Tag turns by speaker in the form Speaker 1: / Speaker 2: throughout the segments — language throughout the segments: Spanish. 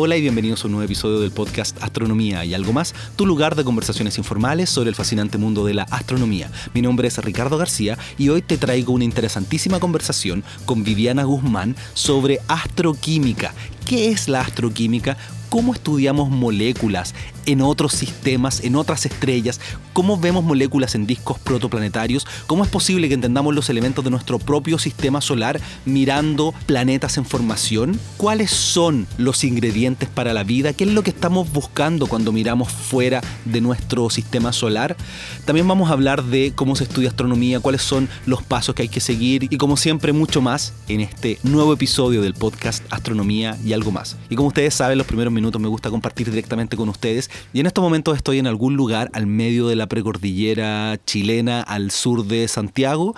Speaker 1: Hola y bienvenidos a un nuevo episodio del podcast Astronomía y algo más, tu lugar de conversaciones informales sobre el fascinante mundo de la astronomía. Mi nombre es Ricardo García y hoy te traigo una interesantísima conversación con Viviana Guzmán sobre astroquímica. ¿Qué es la astroquímica? Cómo estudiamos moléculas en otros sistemas, en otras estrellas, cómo vemos moléculas en discos protoplanetarios, cómo es posible que entendamos los elementos de nuestro propio sistema solar mirando planetas en formación, cuáles son los ingredientes para la vida, qué es lo que estamos buscando cuando miramos fuera de nuestro sistema solar. También vamos a hablar de cómo se estudia astronomía, cuáles son los pasos que hay que seguir y como siempre mucho más en este nuevo episodio del podcast Astronomía y algo más. Y como ustedes saben, los primeros minutos me gusta compartir directamente con ustedes. Y en estos momentos estoy en algún lugar al medio de la precordillera chilena al sur de Santiago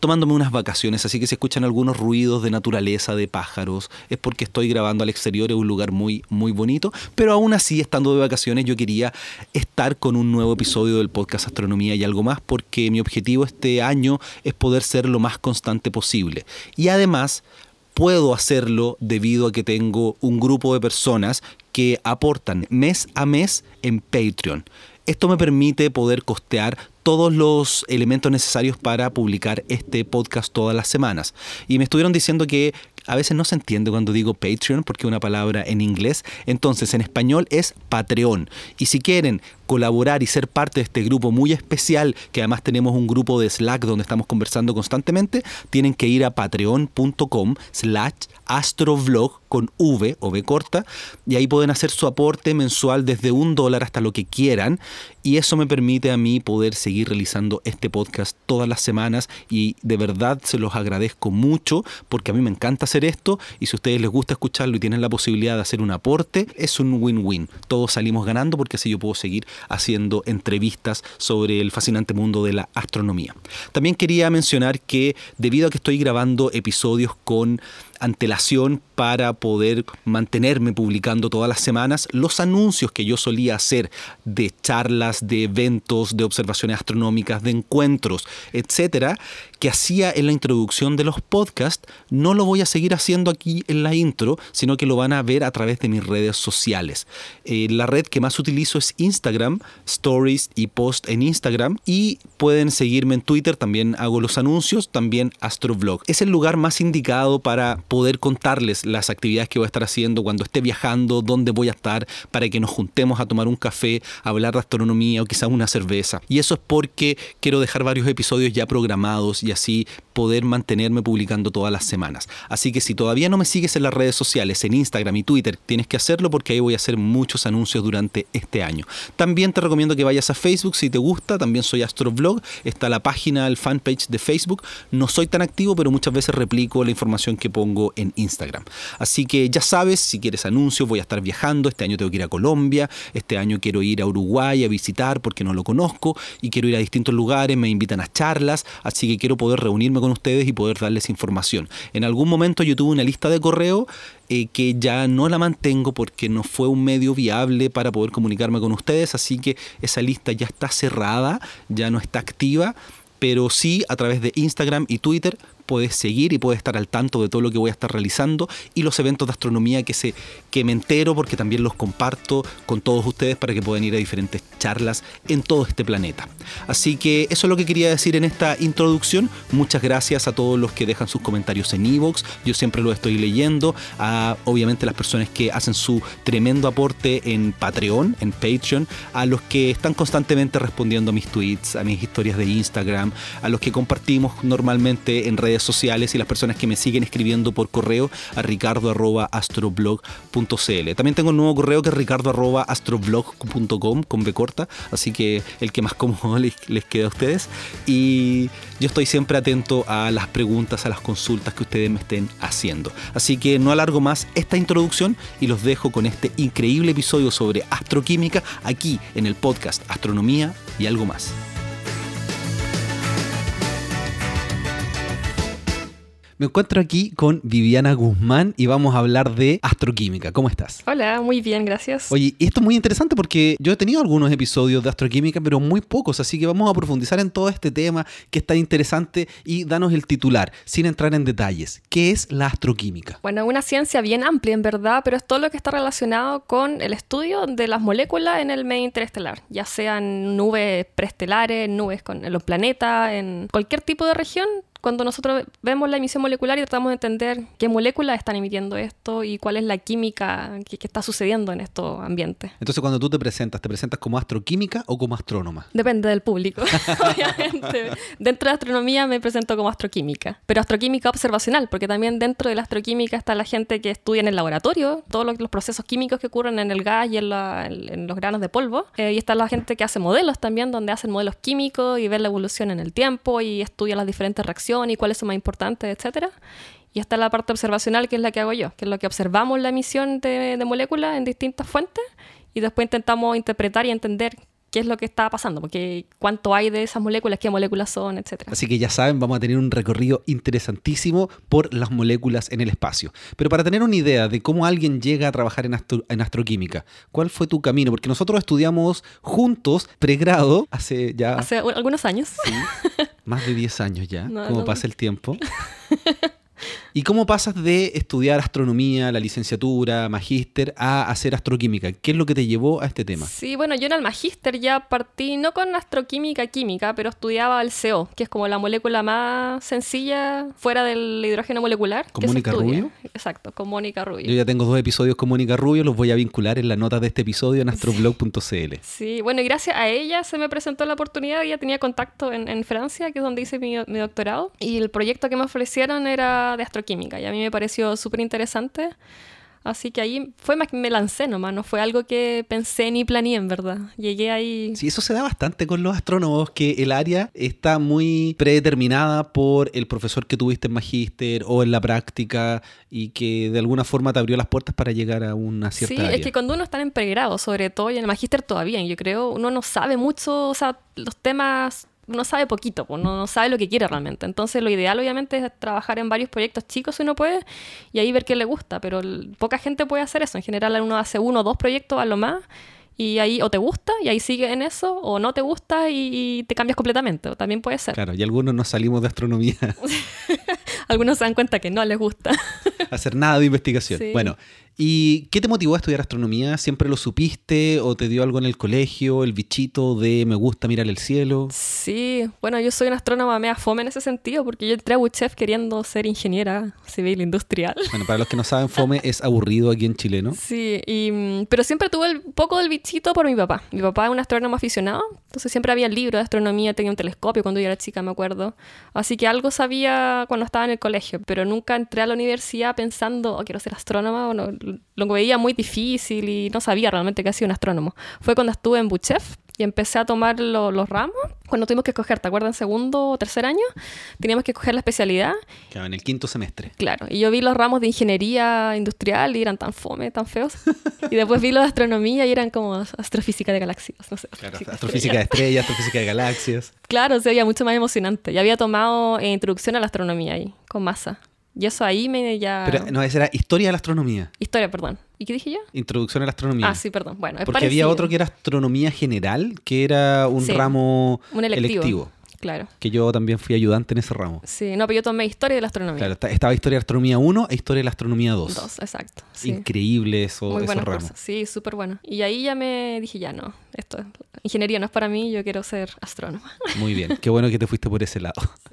Speaker 1: tomándome unas vacaciones, así que si escuchan algunos ruidos de naturaleza, de pájaros, es porque estoy grabando al exterior, es un lugar muy, muy bonito, pero aún así, estando de vacaciones, yo quería estar con un nuevo episodio del podcast Astronomía y algo más, porque mi objetivo este año es poder ser lo más constante posible. Y además, puedo hacerlo debido a que tengo un grupo de personas que aportan mes a mes en Patreon. Esto me permite poder costear todos los elementos necesarios para publicar este podcast todas las semanas. Y me estuvieron diciendo que a veces no se entiende cuando digo Patreon porque es una palabra en inglés. Entonces en español es Patreon. Y si quieren colaborar y ser parte de este grupo muy especial, que además tenemos un grupo de Slack donde estamos conversando constantemente, tienen que ir a patreon.com slash astrovlog con V o V corta y ahí pueden hacer su aporte mensual desde un dólar hasta lo que quieran y eso me permite a mí poder seguir realizando este podcast todas las semanas y de verdad se los agradezco mucho porque a mí me encanta hacer esto y si a ustedes les gusta escucharlo y tienen la posibilidad de hacer un aporte, es un win-win. Todos salimos ganando porque así yo puedo seguir haciendo entrevistas sobre el fascinante mundo de la astronomía. También quería mencionar que debido a que estoy grabando episodios con antelación para poder mantenerme publicando todas las semanas los anuncios que yo solía hacer de charlas, de eventos, de observaciones astronómicas, de encuentros, etcétera, que hacía en la introducción de los podcasts, no lo voy a seguir haciendo aquí en la intro, sino que lo van a ver a través de mis redes sociales. Eh, la red que más utilizo es Instagram, stories y post en Instagram y pueden seguirme en Twitter, también hago los anuncios, también Astrovlog. Es el lugar más indicado para poder contarles las actividades que voy a estar haciendo cuando esté viajando, dónde voy a estar, para que nos juntemos a tomar un café, a hablar de astronomía o quizás una cerveza. Y eso es porque quiero dejar varios episodios ya programados y así poder mantenerme publicando todas las semanas. Así que si todavía no me sigues en las redes sociales, en Instagram y Twitter, tienes que hacerlo porque ahí voy a hacer muchos anuncios durante este año. También te recomiendo que vayas a Facebook si te gusta, también soy Astroblog, está la página, el fanpage de Facebook. No soy tan activo, pero muchas veces replico la información que pongo en Instagram. Así que ya sabes, si quieres anuncios, voy a estar viajando. Este año tengo que ir a Colombia, este año quiero ir a Uruguay a visitar porque no lo conozco y quiero ir a distintos lugares, me invitan a charlas, así que quiero poder reunirme con ustedes y poder darles información. En algún momento yo tuve una lista de correo eh, que ya no la mantengo porque no fue un medio viable para poder comunicarme con ustedes, así que esa lista ya está cerrada, ya no está activa, pero sí a través de Instagram y Twitter puedes seguir y puedes estar al tanto de todo lo que voy a estar realizando y los eventos de astronomía que, se, que me entero porque también los comparto con todos ustedes para que puedan ir a diferentes charlas en todo este planeta. Así que eso es lo que quería decir en esta introducción. Muchas gracias a todos los que dejan sus comentarios en Evox. Yo siempre lo estoy leyendo. A obviamente las personas que hacen su tremendo aporte en Patreon, en Patreon, a los que están constantemente respondiendo a mis tweets, a mis historias de Instagram, a los que compartimos normalmente en redes sociales y las personas que me siguen escribiendo por correo a ricardo.astroblog.cl. También tengo un nuevo correo que es ricardo.astroblog.com con B corta, así que el que más cómodo les, les queda a ustedes. Y yo estoy siempre atento a las preguntas, a las consultas que ustedes me estén haciendo. Así que no alargo más esta introducción y los dejo con este increíble episodio sobre astroquímica aquí en el podcast Astronomía y algo más. Me encuentro aquí con Viviana Guzmán y vamos a hablar de astroquímica. ¿Cómo estás?
Speaker 2: Hola, muy bien, gracias.
Speaker 1: Oye, esto es muy interesante porque yo he tenido algunos episodios de astroquímica, pero muy pocos, así que vamos a profundizar en todo este tema que está interesante y danos el titular, sin entrar en detalles. ¿Qué es la astroquímica?
Speaker 2: Bueno, una ciencia bien amplia en verdad, pero es todo lo que está relacionado con el estudio de las moléculas en el medio interestelar, ya sean nubes preestelares, nubes con en los planetas, en cualquier tipo de región cuando nosotros vemos la emisión molecular y tratamos de entender qué moléculas están emitiendo esto y cuál es la química que, está sucediendo en estos ambientes.
Speaker 1: Entonces, cuando tú te presentas, ¿te presentas como astroquímica o como astrónoma?
Speaker 2: Depende del público, obviamente. Dentro de astronomía me presento como astroquímica, pero astroquímica observacional, porque también dentro de la astroquímica está la gente que estudia en el laboratorio, todos los, procesos químicos que ocurren en el gas y en, los granos de polvo, eh, y está la gente que hace modelos también, donde hacen modelos químicos y ven la evolución en el tiempo y estudia las diferentes reacciones y cuáles son más importantes, etcétera. Y está la parte observacional, que es la que hago yo, que es lo que observamos la emisión de, de moléculas en distintas fuentes y después intentamos interpretar y entender qué es lo que está pasando, porque cuánto hay de esas moléculas, qué moléculas son, etc.
Speaker 1: Así que ya saben, vamos a tener un recorrido interesantísimo por las moléculas en el espacio. Pero para tener una idea de cómo alguien llega a trabajar en, en astroquímica, ¿cuál fue tu camino? Porque nosotros estudiamos juntos pregrado hace ya...
Speaker 2: Hace algunos años.
Speaker 1: Sí, más de 10 años ya, ¿cómo pasa el tiempo? ¿Y cómo pasas de estudiar astronomía, la licenciatura, magíster, a hacer astroquímica? ¿Qué es lo que te llevó a este tema?
Speaker 2: Sí, bueno, yo en el magíster ya partí no con astroquímica química, pero estudiaba el CO, que es como la molécula más sencilla fuera del hidrógeno molecular.
Speaker 1: ¿Con Mónica Rubio?
Speaker 2: Exacto, con Mónica Rubio.
Speaker 1: Yo ya tengo dos episodios con Mónica Rubio, los voy a vincular en la nota de este episodio en astroblog.cl.
Speaker 2: Sí. bueno, y gracias a ella se me presentó la oportunidad, ella tenía contacto en, Francia, que es donde hice mi, mi doctorado, y el proyecto que me ofrecieron era de astroquímica química y a mí me pareció súper interesante. Así que ahí fue más que me lancé nomás, no fue algo que pensé ni planeé en verdad. Llegué ahí.
Speaker 1: Sí, eso se da bastante con los astrónomos, que el área está muy predeterminada por el profesor que tuviste en magíster o en la práctica y que de alguna forma te abrió las puertas para llegar a una cierta
Speaker 2: sí, es que cuando uno está en pregrado, sobre todo, y en el magíster todavía, yo creo, uno no sabe mucho, o sea, los temas uno sabe poquito, pues no, sabe lo que quiere realmente. Entonces lo ideal obviamente es trabajar en varios proyectos chicos si uno puede y ahí ver qué le gusta, pero poca gente puede hacer eso. En general uno hace uno o dos proyectos a lo más y ahí o te gusta y ahí sigue en eso o no te gusta y, te cambias completamente, también puede ser.
Speaker 1: Claro, y algunos nos salimos de astronomía.
Speaker 2: algunos se dan cuenta que no les gusta.
Speaker 1: Hacer nada de investigación. Bueno, ¿Y qué te motivó a estudiar astronomía? ¿Siempre lo supiste o te dio algo en el colegio, el bichito de me gusta mirar el cielo?
Speaker 2: Sí, bueno, yo soy una astrónoma mea fome en ese sentido porque yo entré a UCHEF queriendo ser ingeniera civil industrial.
Speaker 1: Bueno, para los que no saben, fome es aburrido aquí en Chile, ¿no?
Speaker 2: Sí, y, pero siempre tuve un poco del bichito por mi papá. Mi papá es un astrónomo aficionado, entonces siempre había libros de astronomía, tenía un telescopio cuando yo era chica, me acuerdo. Así que algo sabía cuando estaba en el colegio, pero nunca entré a la universidad pensando, oh, quiero ser astrónoma o no lo veía muy difícil y no sabía realmente que hacía un astrónomo. Fue cuando estuve en Buchef y empecé a tomar los ramos. Cuando tuvimos que escoger, ¿te acuerdas? En segundo o tercer año, teníamos que escoger la especialidad.
Speaker 1: Claro, en el quinto semestre.
Speaker 2: Claro, y yo vi los ramos de ingeniería industrial y eran tan fome, tan feos. y después vi los de astronomía y eran como astrofísica de galaxias, no sé.
Speaker 1: Claro, astrofísica de estrellas, astrofísica de galaxias.
Speaker 2: Claro, se veía mucho más emocionante. Ya había tomado eh, introducción a la astronomía ahí, con masa. Y eso ahí me ya...
Speaker 1: Pero no, esa era historia de la astronomía.
Speaker 2: Historia, perdón. ¿Y qué dije yo?
Speaker 1: Introducción a la astronomía.
Speaker 2: Ah, sí, perdón. Bueno,
Speaker 1: Porque había otro que era astronomía general, que era un ramo
Speaker 2: un electivo. Claro.
Speaker 1: Que yo también fui ayudante en ese ramo.
Speaker 2: Sí, no, pero yo tomé historia de la astronomía.
Speaker 1: Claro, estaba historia de la astronomía 1 e historia de la astronomía 2.
Speaker 2: 2, exacto.
Speaker 1: Increíble eso,
Speaker 2: Muy
Speaker 1: esos ramos.
Speaker 2: Sí, súper bueno. Y ahí ya me dije, ya no, esto, ingeniería no es para mí, yo quiero ser astrónoma.
Speaker 1: Muy bien, qué bueno que te fuiste por ese lado.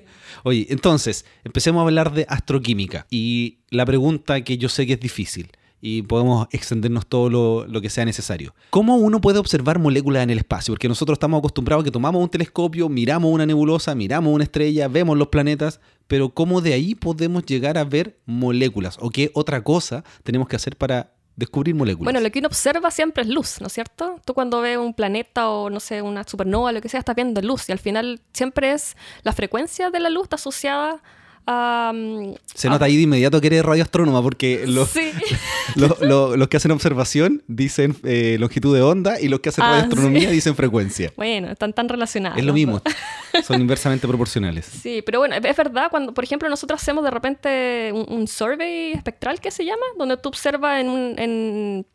Speaker 1: Oye, entonces, empecemos a hablar de astroquímica. Y la pregunta que yo sé que es difícil y podemos extendernos todo lo, que sea necesario. ¿Cómo uno puede observar moléculas en el espacio? Porque nosotros estamos acostumbrados a que tomamos un telescopio, miramos una nebulosa, miramos una estrella, vemos los planetas, pero ¿cómo de ahí podemos llegar a ver moléculas? ¿O qué otra cosa tenemos que hacer para descubrir moléculas.
Speaker 2: Bueno, lo que uno observa siempre es luz, ¿no es cierto? Tú cuando ves un planeta o, no sé, una supernova, lo que sea, estás viendo luz y al final siempre es la frecuencia de la luz está asociada
Speaker 1: Se nota ahí de inmediato que eres radioastrónoma porque los,
Speaker 2: Sí.
Speaker 1: lo- lo- los que hacen observación dicen eh, longitud de onda y los que hacen
Speaker 2: Ah,
Speaker 1: radioastronomía dicen frecuencia.
Speaker 2: Bueno, están tan relacionadas.
Speaker 1: Es lo mismo, son inversamente proporcionales.
Speaker 2: Sí, pero bueno, es verdad, cuando, por ejemplo, nosotros hacemos de repente un, un survey espectral que se llama, donde tú observas en, un- en,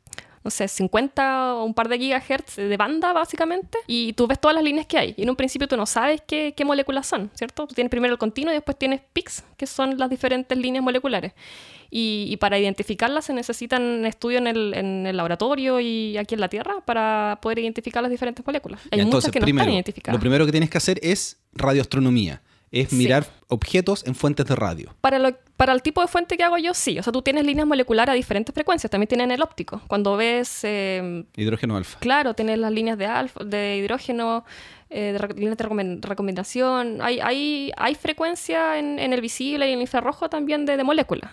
Speaker 2: no sé, 50 o un par de gigahertz de banda, básicamente, y tú ves todas las líneas que hay. Y en un principio tú no sabes qué, qué moléculas son, ¿cierto? Tú tienes primero el continuo y después tienes peaks, que son las diferentes líneas moleculares. Y, y para identificarlas se necesitan estudios en el, en el laboratorio y aquí en la Tierra para poder identificar las diferentes moléculas. Hay
Speaker 1: Ya,
Speaker 2: muchas que no
Speaker 1: primero,
Speaker 2: están identificadas.
Speaker 1: lo primero que tienes que hacer es radioastronomía, es
Speaker 2: Sí.
Speaker 1: mirar objetos en fuentes de radio.
Speaker 2: Para, lo- para el tipo de fuente que hago yo, sí. O sea, tú tienes líneas moleculares a diferentes frecuencias. También tienen el óptico. Cuando ves, eh,
Speaker 1: Hidrógeno alfa.
Speaker 2: claro, tienes las líneas de alfa, de hidrógeno, eh, de líneas de recomendación. Hay, hay, hay frecuencia en, en el visible y en el infrarrojo también de, de moléculas.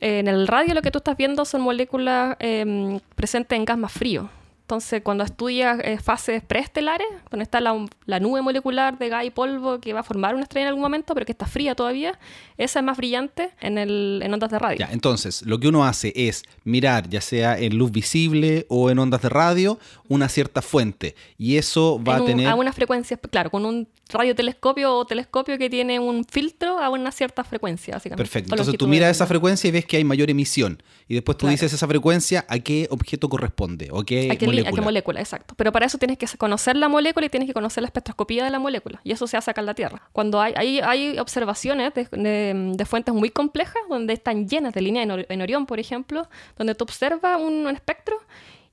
Speaker 2: En el radio lo que tú estás viendo son moléculas eh, presentes en gas más frío. Entonces, cuando estudias eh, fases preestelares, donde está la, la nube molecular de gas y polvo que va a formar una estrella en algún momento, pero que está fría todavía, esa es más brillante en, el, en ondas de radio.
Speaker 1: Ya, entonces, lo que uno hace es mirar, ya sea en luz visible o en ondas de radio, una cierta fuente. Y eso va
Speaker 2: En
Speaker 1: a
Speaker 2: un-
Speaker 1: tener...
Speaker 2: a una frecuencia, claro, con un radiotelescopio o telescopio que tiene un filtro a una cierta frecuencia, básicamente.
Speaker 1: Perfecto. Entonces tú miras esa frecuencia y ves que hay mayor emisión. Y después tú
Speaker 2: Claro.
Speaker 1: dices esa frecuencia a qué objeto corresponde o qué
Speaker 2: ¿A qué, li- a
Speaker 1: molécula.
Speaker 2: qué molécula? Exacto. Pero para eso tienes que conocer la molécula y tienes que conocer la espectroscopía de la molécula. Y eso se hace acá en la Tierra. Cuando hay, hay, hay observaciones de, fuentes muy complejas, donde están llenas de líneas en, Or- en Orión, por ejemplo, donde tú observas un espectro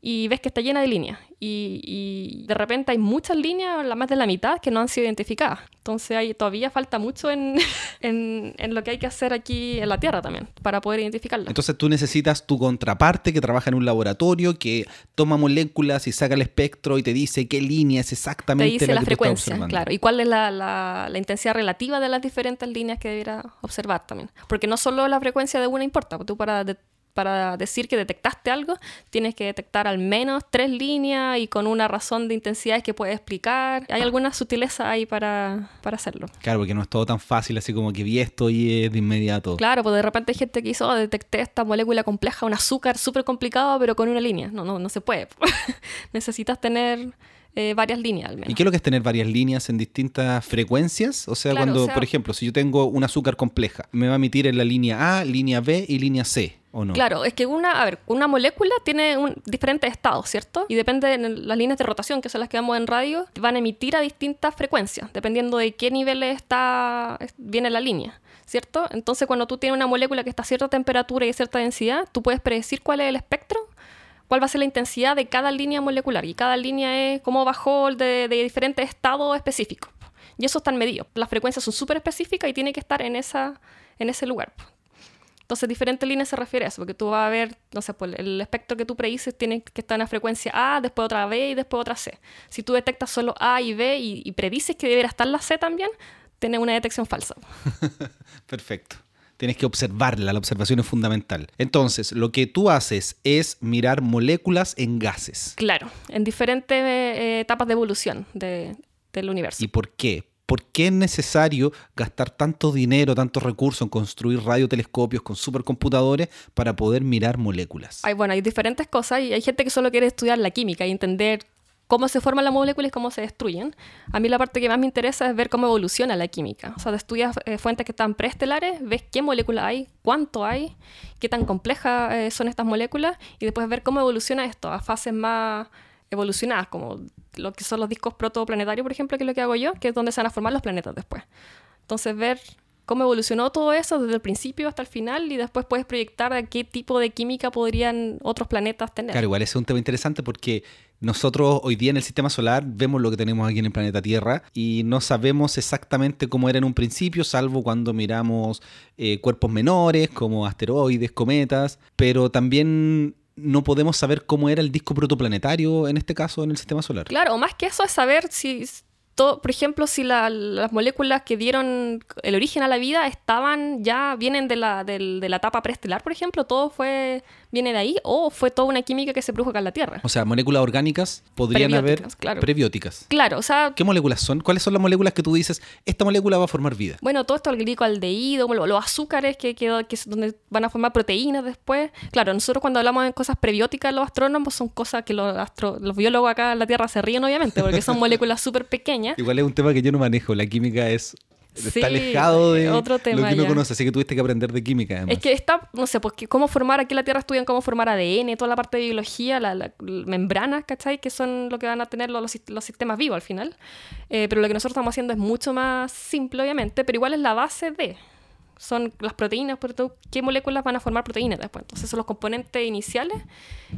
Speaker 2: y ves que está llena de líneas. Y, y de repente hay muchas líneas, la más de la mitad, que no han sido identificadas. Entonces hay, todavía falta mucho en, en, en lo que hay que hacer aquí en la Tierra también, para poder identificarlas.
Speaker 1: Entonces tú necesitas tu contraparte que trabaja en un laboratorio, que toma moléculas y saca el espectro y te dice qué línea es
Speaker 2: te
Speaker 1: exactamente
Speaker 2: dice
Speaker 1: la,
Speaker 2: la
Speaker 1: que
Speaker 2: frecuencia, claro, y cuál es la, la- la intensidad relativa de las diferentes líneas que debiera observar también. Porque no solo la frecuencia de una importa, tú para, de- para decir que detectaste algo, tienes que detectar al menos tres líneas y con una razón de intensidades que puedes explicar. Hay alguna sutileza ahí para, para hacerlo.
Speaker 1: Claro, porque no es todo tan fácil así como que vi esto y es de inmediato.
Speaker 2: Claro, pues de repente hay gente que hizo, "Oh, detecté esta molécula compleja, un azúcar súper complicado, pero con una línea. No, no, no se puede. Necesitas tener eh, varias líneas al menos.
Speaker 1: ¿Y qué es lo que es tener varias líneas en distintas frecuencias? O sea,
Speaker 2: Claro,
Speaker 1: cuando,
Speaker 2: o sea-
Speaker 1: por ejemplo, si yo tengo un azúcar compleja, me va a emitir en la línea A, línea B y línea C, ¿o no?
Speaker 2: Claro, es que una, a ver, una molécula tiene un, diferentes estados, ¿cierto? Y depende de las líneas de rotación, que son las que vemos en radio, van a emitir a distintas frecuencias, dependiendo de qué nivel está, viene la línea, ¿cierto? Entonces, cuando tú tienes una molécula que está a cierta temperatura y a cierta densidad, tú puedes predecir cuál es el espectro, cuál va a ser la intensidad de cada línea molecular. Y cada línea es cómo bajó de, de diferentes estados específicos. Y eso están medidos. Las frecuencias son súper específicas y tiene que estar en, esa, en ese lugar. Entonces, diferentes líneas se refiere a eso, porque tú vas a ver, no sé, pues el espectro que tú predices tiene que estar en la frecuencia A, después otra B y después otra C. Si tú detectas solo A y B y, y predices que debería estar la C también, tienes una detección falsa.
Speaker 1: Perfecto. Tienes que observarla, la observación es fundamental. Entonces, lo que tú haces es mirar moléculas en gases.
Speaker 2: Claro, en diferentes eh, etapas de evolución de- del universo.
Speaker 1: ¿Y por qué? ¿Por qué es necesario gastar tanto dinero, tantos recursos en construir radiotelescopios con supercomputadores para poder mirar moléculas?
Speaker 2: Hay, bueno, hay diferentes cosas y hay gente que solo quiere estudiar la química y entender cómo se forman las moléculas y cómo se destruyen. A mí la parte que más me interesa es ver cómo evoluciona la química. O sea, te estudias eh, fuentes que están preestelares, ves qué molécula hay, cuánto hay, qué tan complejas eh, son estas moléculas y después ver cómo evoluciona esto a fases más evolucionadas, como lo que son los discos protoplanetarios, por ejemplo, que es lo que hago yo, que es donde se van a formar los planetas después. Entonces, ver cómo evolucionó todo eso desde el principio hasta el final y después puedes proyectar a qué tipo de química podrían otros planetas tener.
Speaker 1: Claro, igual ese es un tema interesante porque nosotros hoy día en el sistema solar vemos lo que tenemos aquí en el planeta Tierra y no sabemos exactamente cómo era en un principio, salvo cuando miramos eh, cuerpos menores como asteroides, cometas, pero también no podemos saber cómo era el disco protoplanetario en este caso en el sistema solar.
Speaker 2: Claro, o más que eso es saber si, por ejemplo, si la- las moléculas que dieron el origen a la vida estaban ya, vienen de la, del- de la etapa preestelar, por ejemplo, todo fue viene de ahí o fue toda una química que se produjo acá en la Tierra.
Speaker 1: O sea, moléculas orgánicas podrían haber
Speaker 2: Prebióticas, claro.
Speaker 1: prebióticas.
Speaker 2: Claro, o sea,
Speaker 1: ¿Qué moléculas son? ¿Cuáles son las moléculas que tú dices, esta molécula va a formar vida?
Speaker 2: bueno, todo esto, el glicoaldehído, lo- los azúcares que, que, que donde van a formar proteínas después. Claro, nosotros cuando hablamos de cosas prebióticas, los astrónomos son cosas que los, astro- los biólogos acá en la Tierra se ríen, obviamente, porque son moléculas súper pequeñas.
Speaker 1: Igual es un tema que yo no manejo. La química es
Speaker 2: Sí,
Speaker 1: está alejado de
Speaker 2: otro
Speaker 1: lo
Speaker 2: tema
Speaker 1: que uno
Speaker 2: ya.
Speaker 1: conoce, así que tuviste que aprender de química además.
Speaker 2: Es que está, no sé, pues cómo formar, aquí en la Tierra estudian cómo formar ADN, toda la parte de biología, las la, la membranas, ¿cachai? Que son lo que van a tener los, los sis- los sistemas vivos al final. Eh, pero lo que nosotros estamos haciendo es mucho más simple, obviamente, pero igual es la base de. Son las proteínas, por todo, qué moléculas van a formar proteínas después. Entonces son los componentes iniciales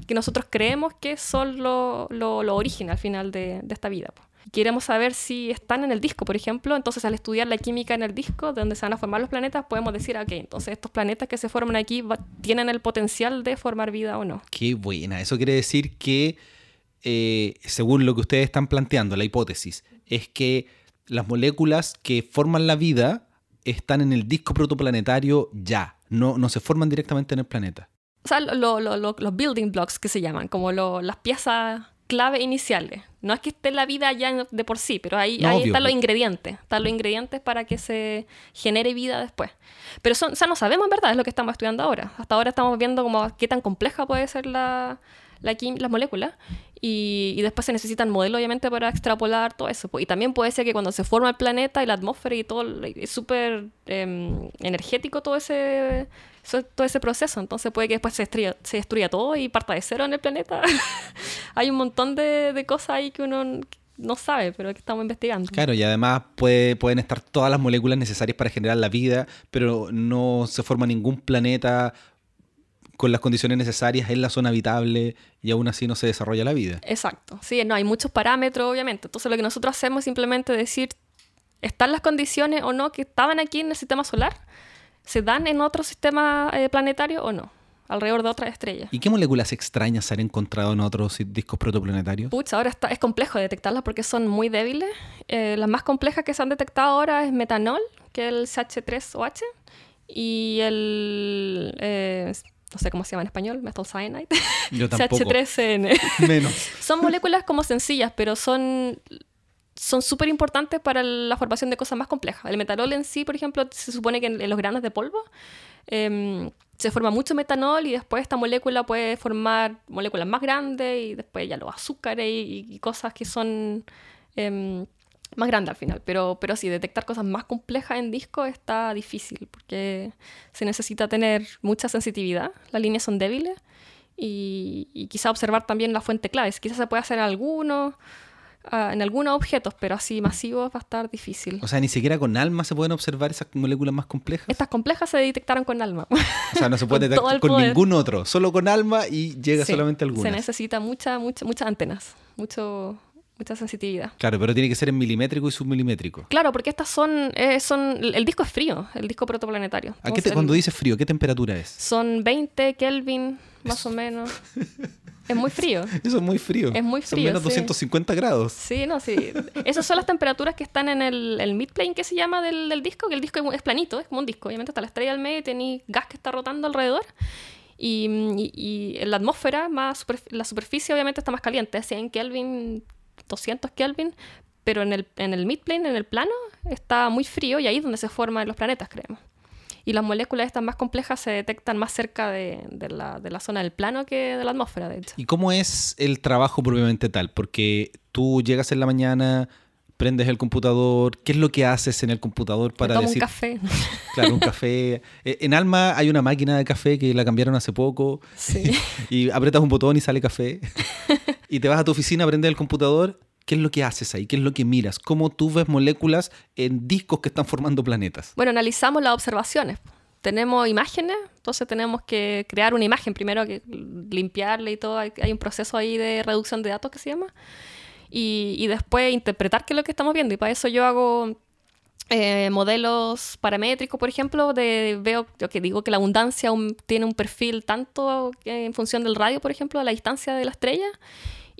Speaker 2: que nosotros creemos que son lo, lo, lo origen al final de, de esta vida. po. Queremos saber si están en el disco, por ejemplo. Entonces, al estudiar la química en el disco, de donde se van a formar los planetas, podemos decir, ok, entonces estos planetas que se forman aquí va- tienen el potencial de formar vida o no.
Speaker 1: Qué buena. Eso quiere decir que, eh, según lo que ustedes están planteando, la hipótesis, es que las moléculas que forman la vida están en el disco protoplanetario ya, no, no se forman directamente en el planeta.
Speaker 2: O sea, lo- lo- lo- los building blocks que se llaman, como las piezas clave iniciales. No es que esté la vida ya de por sí, pero ahí,
Speaker 1: No,
Speaker 2: ahí
Speaker 1: obvio,
Speaker 2: están los
Speaker 1: pero-
Speaker 2: ingredientes. Están los ingredientes para que se genere vida después. Pero son, o sea, no sabemos en verdad, es lo que estamos estudiando ahora. Hasta ahora estamos viendo como qué tan compleja puede ser la, la las moléculas. Y, y después se necesitan modelos, obviamente, para extrapolar todo eso. Y también puede ser que cuando se forma el planeta y la atmósfera y todo, es súper em, energético todo ese, todo ese proceso. Entonces puede que después se destruya, se destruya todo y parta de cero en el planeta. Hay un montón de, de cosas ahí que uno no sabe, pero que estamos investigando.
Speaker 1: Claro, y además puede- pueden estar todas las moléculas necesarias para generar la vida, pero no se forma ningún planeta con las condiciones necesarias en la zona habitable y aún así no se desarrolla la vida.
Speaker 2: Exacto. Sí, no, hay muchos parámetros, obviamente. Entonces, lo que nosotros hacemos es simplemente decir, ¿están las condiciones o no que estaban aquí en el sistema solar? ¿Se dan en otro sistema eh, planetario o no? Alrededor de otras estrellas.
Speaker 1: ¿Y qué moléculas extrañas se han encontrado en otros discos protoplanetarios?
Speaker 2: Pucha, ahora está, es complejo detectarlas porque son muy débiles. Eh, las más complejas que se han detectado ahora es metanol, que es el CH3OH, y el... eh, no sé cómo se llama en español, metal cyanide.
Speaker 1: Yo tampoco.
Speaker 2: CH3CN.
Speaker 1: Menos.
Speaker 2: son moléculas como sencillas, pero son son súper importantes para la formación de cosas más complejas. El metanol en sí, por ejemplo, se supone que en, en los granos de polvo em, se forma mucho metanol y después esta molécula puede formar moléculas más grandes y después ya los azúcares y, y cosas que son em, más grandes al final. Pero, pero sí, detectar cosas más complejas en disco está difícil porque se necesita tener mucha sensitividad, las líneas son débiles y, y quizá observar también la fuente clave. Quizás se puede hacer en algunos, ah, en algunos objetos, pero así masivos va a estar difícil.
Speaker 1: O sea, ni siquiera con alma se pueden observar esas moléculas más complejas.
Speaker 2: Estas complejas se detectaron con alma.
Speaker 1: O sea, no se puede detectar con
Speaker 2: poder.
Speaker 1: ningún otro, solo con alma y llega
Speaker 2: Sí,
Speaker 1: solamente a
Speaker 2: Se necesita mucha, mucha, muchas antenas, mucho, mucha sensitividad.
Speaker 1: Claro, pero tiene que ser en milimétrico y submilimétrico.
Speaker 2: Claro, porque estas son, eh, son, el disco es frío, el disco protoplanetario.
Speaker 1: ¿A qué te- cuando dices frío, qué temperatura es?
Speaker 2: Son 20 Kelvin, más o menos. Es muy frío.
Speaker 1: Eso es muy frío.
Speaker 2: Es muy
Speaker 1: Son
Speaker 2: frío,
Speaker 1: menos
Speaker 2: sí.
Speaker 1: 250 grados.
Speaker 2: Sí, no, sí. Esas son las temperaturas que están en el, el midplane que se llama del, del disco, que el disco es, planito, es como un disco. Obviamente está la estrella al medio y tenéis gas que está rotando alrededor. Y, y- la atmósfera, más superf- la superficie obviamente está más caliente, 100 Kelvin, 200 Kelvin, pero en el, en el midplane, en el plano, está muy frío y ahí es donde se forman los planetas, creemos. Y las moléculas estas más complejas se detectan más cerca de, de la, de la zona del plano que de la atmósfera, de hecho.
Speaker 1: ¿Y cómo es el trabajo propiamente tal? Porque tú llegas en la mañana, prendes el computador, ¿qué es lo que haces en el computador para
Speaker 2: tomo
Speaker 1: decir,
Speaker 2: un café.
Speaker 1: claro, un café? Eh, En Alma hay una máquina de café que la cambiaron hace poco
Speaker 2: Sí.
Speaker 1: y aprietas un botón y sale café. y te vas a tu oficina, prendes el computador, ¿qué es lo que haces ahí? ¿Qué es lo que miras? ¿Cómo tú ves moléculas en discos que están formando planetas?
Speaker 2: Bueno, analizamos las observaciones. Tenemos imágenes, entonces tenemos que crear una imagen primero, que limpiarla y todo. Hay, un proceso ahí de reducción de datos que se llama. Y, y después interpretar qué es lo que estamos viendo. Y para eso yo hago eh, modelos paramétricos, por ejemplo, de veo yo que digo que la abundancia un- tiene un perfil tanto que en función del radio, por ejemplo, de la distancia de la estrella.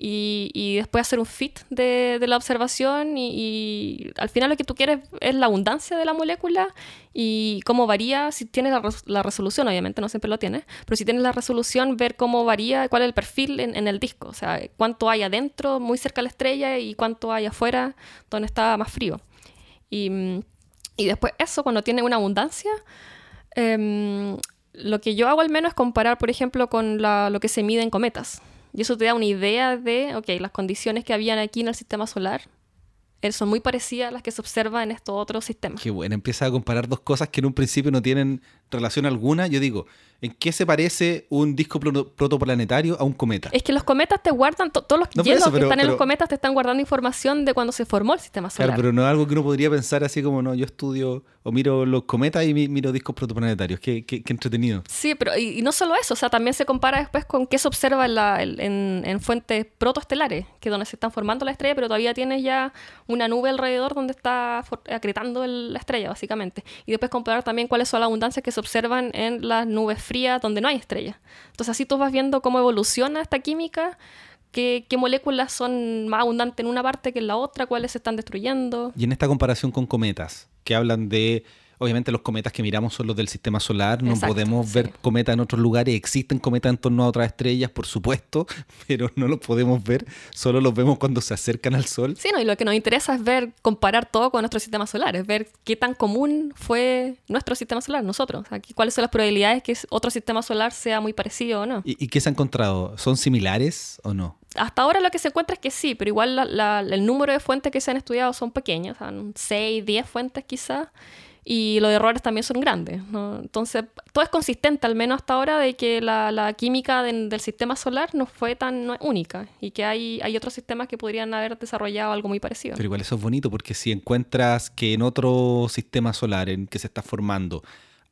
Speaker 2: Y, después hacer un fit de, la observación y, al final lo que tú quieres es la abundancia de la molécula y cómo varía, si tienes la, resolución, obviamente no siempre lo tienes, pero si tienes la resolución, ver cómo varía, cuál es el perfil en, el disco, o sea, cuánto hay adentro, muy cerca de la estrella y cuánto hay afuera, donde está más frío. Y, después eso, cuando tiene una abundancia, em, lo que yo hago al menos es comparar, por ejemplo, con lo que se mide en cometas. Y eso te da una idea de, ok, las condiciones que habían aquí en el sistema solar eh, son muy parecidas a las que se observan en estos otros sistemas.
Speaker 1: Qué bueno, empieza a comparar dos cosas que en un principio no tienen relación alguna. Yo digo, ¿En qué se parece un disco protoplanetario a un cometa?
Speaker 2: Es que los cometas te guardan, todos los hielos que están en los cometas te están guardando información de cuando se formó el sistema solar.
Speaker 1: Claro, pero no es algo que uno podría pensar así como, no, yo estudio o miro los cometas y miro discos protoplanetarios. Qué, qué, entretenido.
Speaker 2: Sí, pero y, no solo eso, o sea, también se compara después con qué se observa en, en, fuentes protoestelares, que es donde se están formando la estrella, pero todavía tienes ya una nube alrededor donde está acretando la estrella, básicamente. Y después comparar también cuáles son las abundancias que se observan en las nubes fría donde no hay estrellas. Entonces así tú vas viendo cómo evoluciona esta química, qué, qué, moléculas son más abundantes en una parte que en la otra, cuáles se están destruyendo.
Speaker 1: Y en esta comparación con cometas, que hablan de Obviamente los cometas que miramos son los del sistema solar, no podemos ver cometas en otros lugares, existen cometas en torno a otras estrellas, por supuesto, pero no los podemos ver, solo los vemos cuando se acercan al Sol.
Speaker 2: Sí, no, y lo que nos interesa es ver, comparar todo con nuestro sistema solar, es ver qué tan común fue nuestro sistema solar, nosotros, cuáles son las probabilidades que otro sistema solar sea muy parecido o no.
Speaker 1: ¿Y, qué se ha encontrado? ¿Son similares o no?
Speaker 2: hasta ahora lo que se encuentra es que sí, pero igual el número de fuentes que se han estudiado son pequeños, son 6, 10 fuentes quizás y los errores también son grandes. Entonces, todo es consistente, al menos hasta ahora, de que la, química del sistema solar no fue tan única y que hay, hay otros sistemas que podrían haber desarrollado algo muy parecido.
Speaker 1: Pero igual eso es bonito porque si encuentras que en otro sistema solar en que se está formando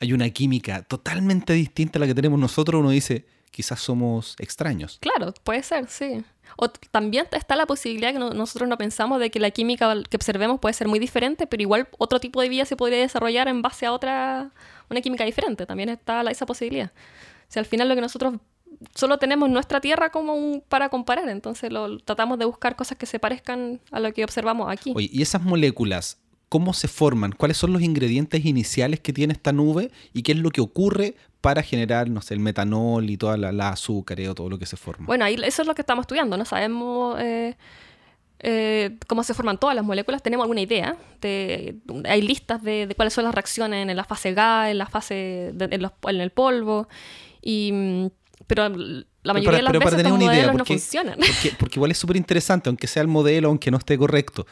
Speaker 1: hay una química totalmente distinta a la que tenemos nosotros, uno dice, quizás somos extraños.
Speaker 2: Claro, puede ser, sí. O también está la posibilidad que nosotros no pensamos de que la química que observemos puede ser muy diferente, pero igual otro tipo de vida se podría desarrollar en base a otra, una química diferente. También está esa posibilidad. Si al final lo que nosotros solo tenemos nuestra Tierra como un, para comparar, entonces lo, tratamos de buscar cosas que se parezcan a lo que observamos aquí.
Speaker 1: Oye, ¿y esas moléculas cómo se forman, cuáles son los ingredientes iniciales que tiene esta nube y qué es lo que ocurre para generar, no sé, el metanol y toda la, azúcar y todo lo que se forma.
Speaker 2: Bueno, ahí eso es lo que estamos estudiando, no sabemos eh, eh, cómo se forman todas las moléculas, tenemos alguna idea, de, hay listas de, cuáles son las reacciones en la fase gas, en la fase, en, el polvo, y, pero la mayoría de las veces estos modelos no funcionan.
Speaker 1: Porque, porque igual es súper interesante, aunque sea el modelo, aunque no esté correcto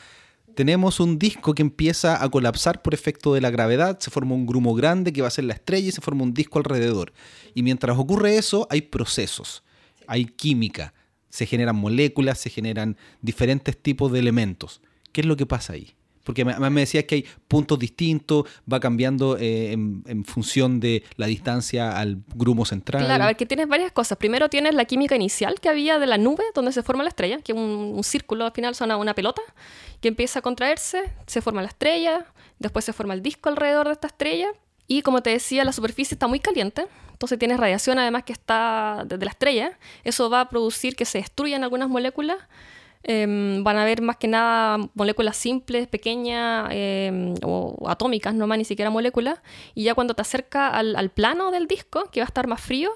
Speaker 1: tenemos un disco que empieza a colapsar por efecto de la gravedad, se forma un grumo grande que va a ser la estrella y se forma un disco alrededor. Y mientras ocurre eso, hay procesos, hay química, se generan moléculas, se generan diferentes tipos de elementos. ¿Qué es lo que pasa ahí? Porque además me decías que hay puntos distintos, va cambiando eh, en, función de la distancia al grumo central.
Speaker 2: Claro, a ver, que tienes varias cosas. Primero tienes la química inicial que había de la nube donde se forma la estrella, que es un, círculo, al final son una pelota, que empieza a contraerse, se forma la estrella, después se forma el disco alrededor de esta estrella, y como te decía, la superficie está muy caliente, entonces tienes radiación además que está desde la estrella, eso va a producir que se destruyan algunas moléculas Em, van a ver más que nada moléculas simples, pequeñas em, o atómicas, no más ni siquiera moléculas. Y ya cuando te acerca al, al, plano del disco, que va a estar más frío,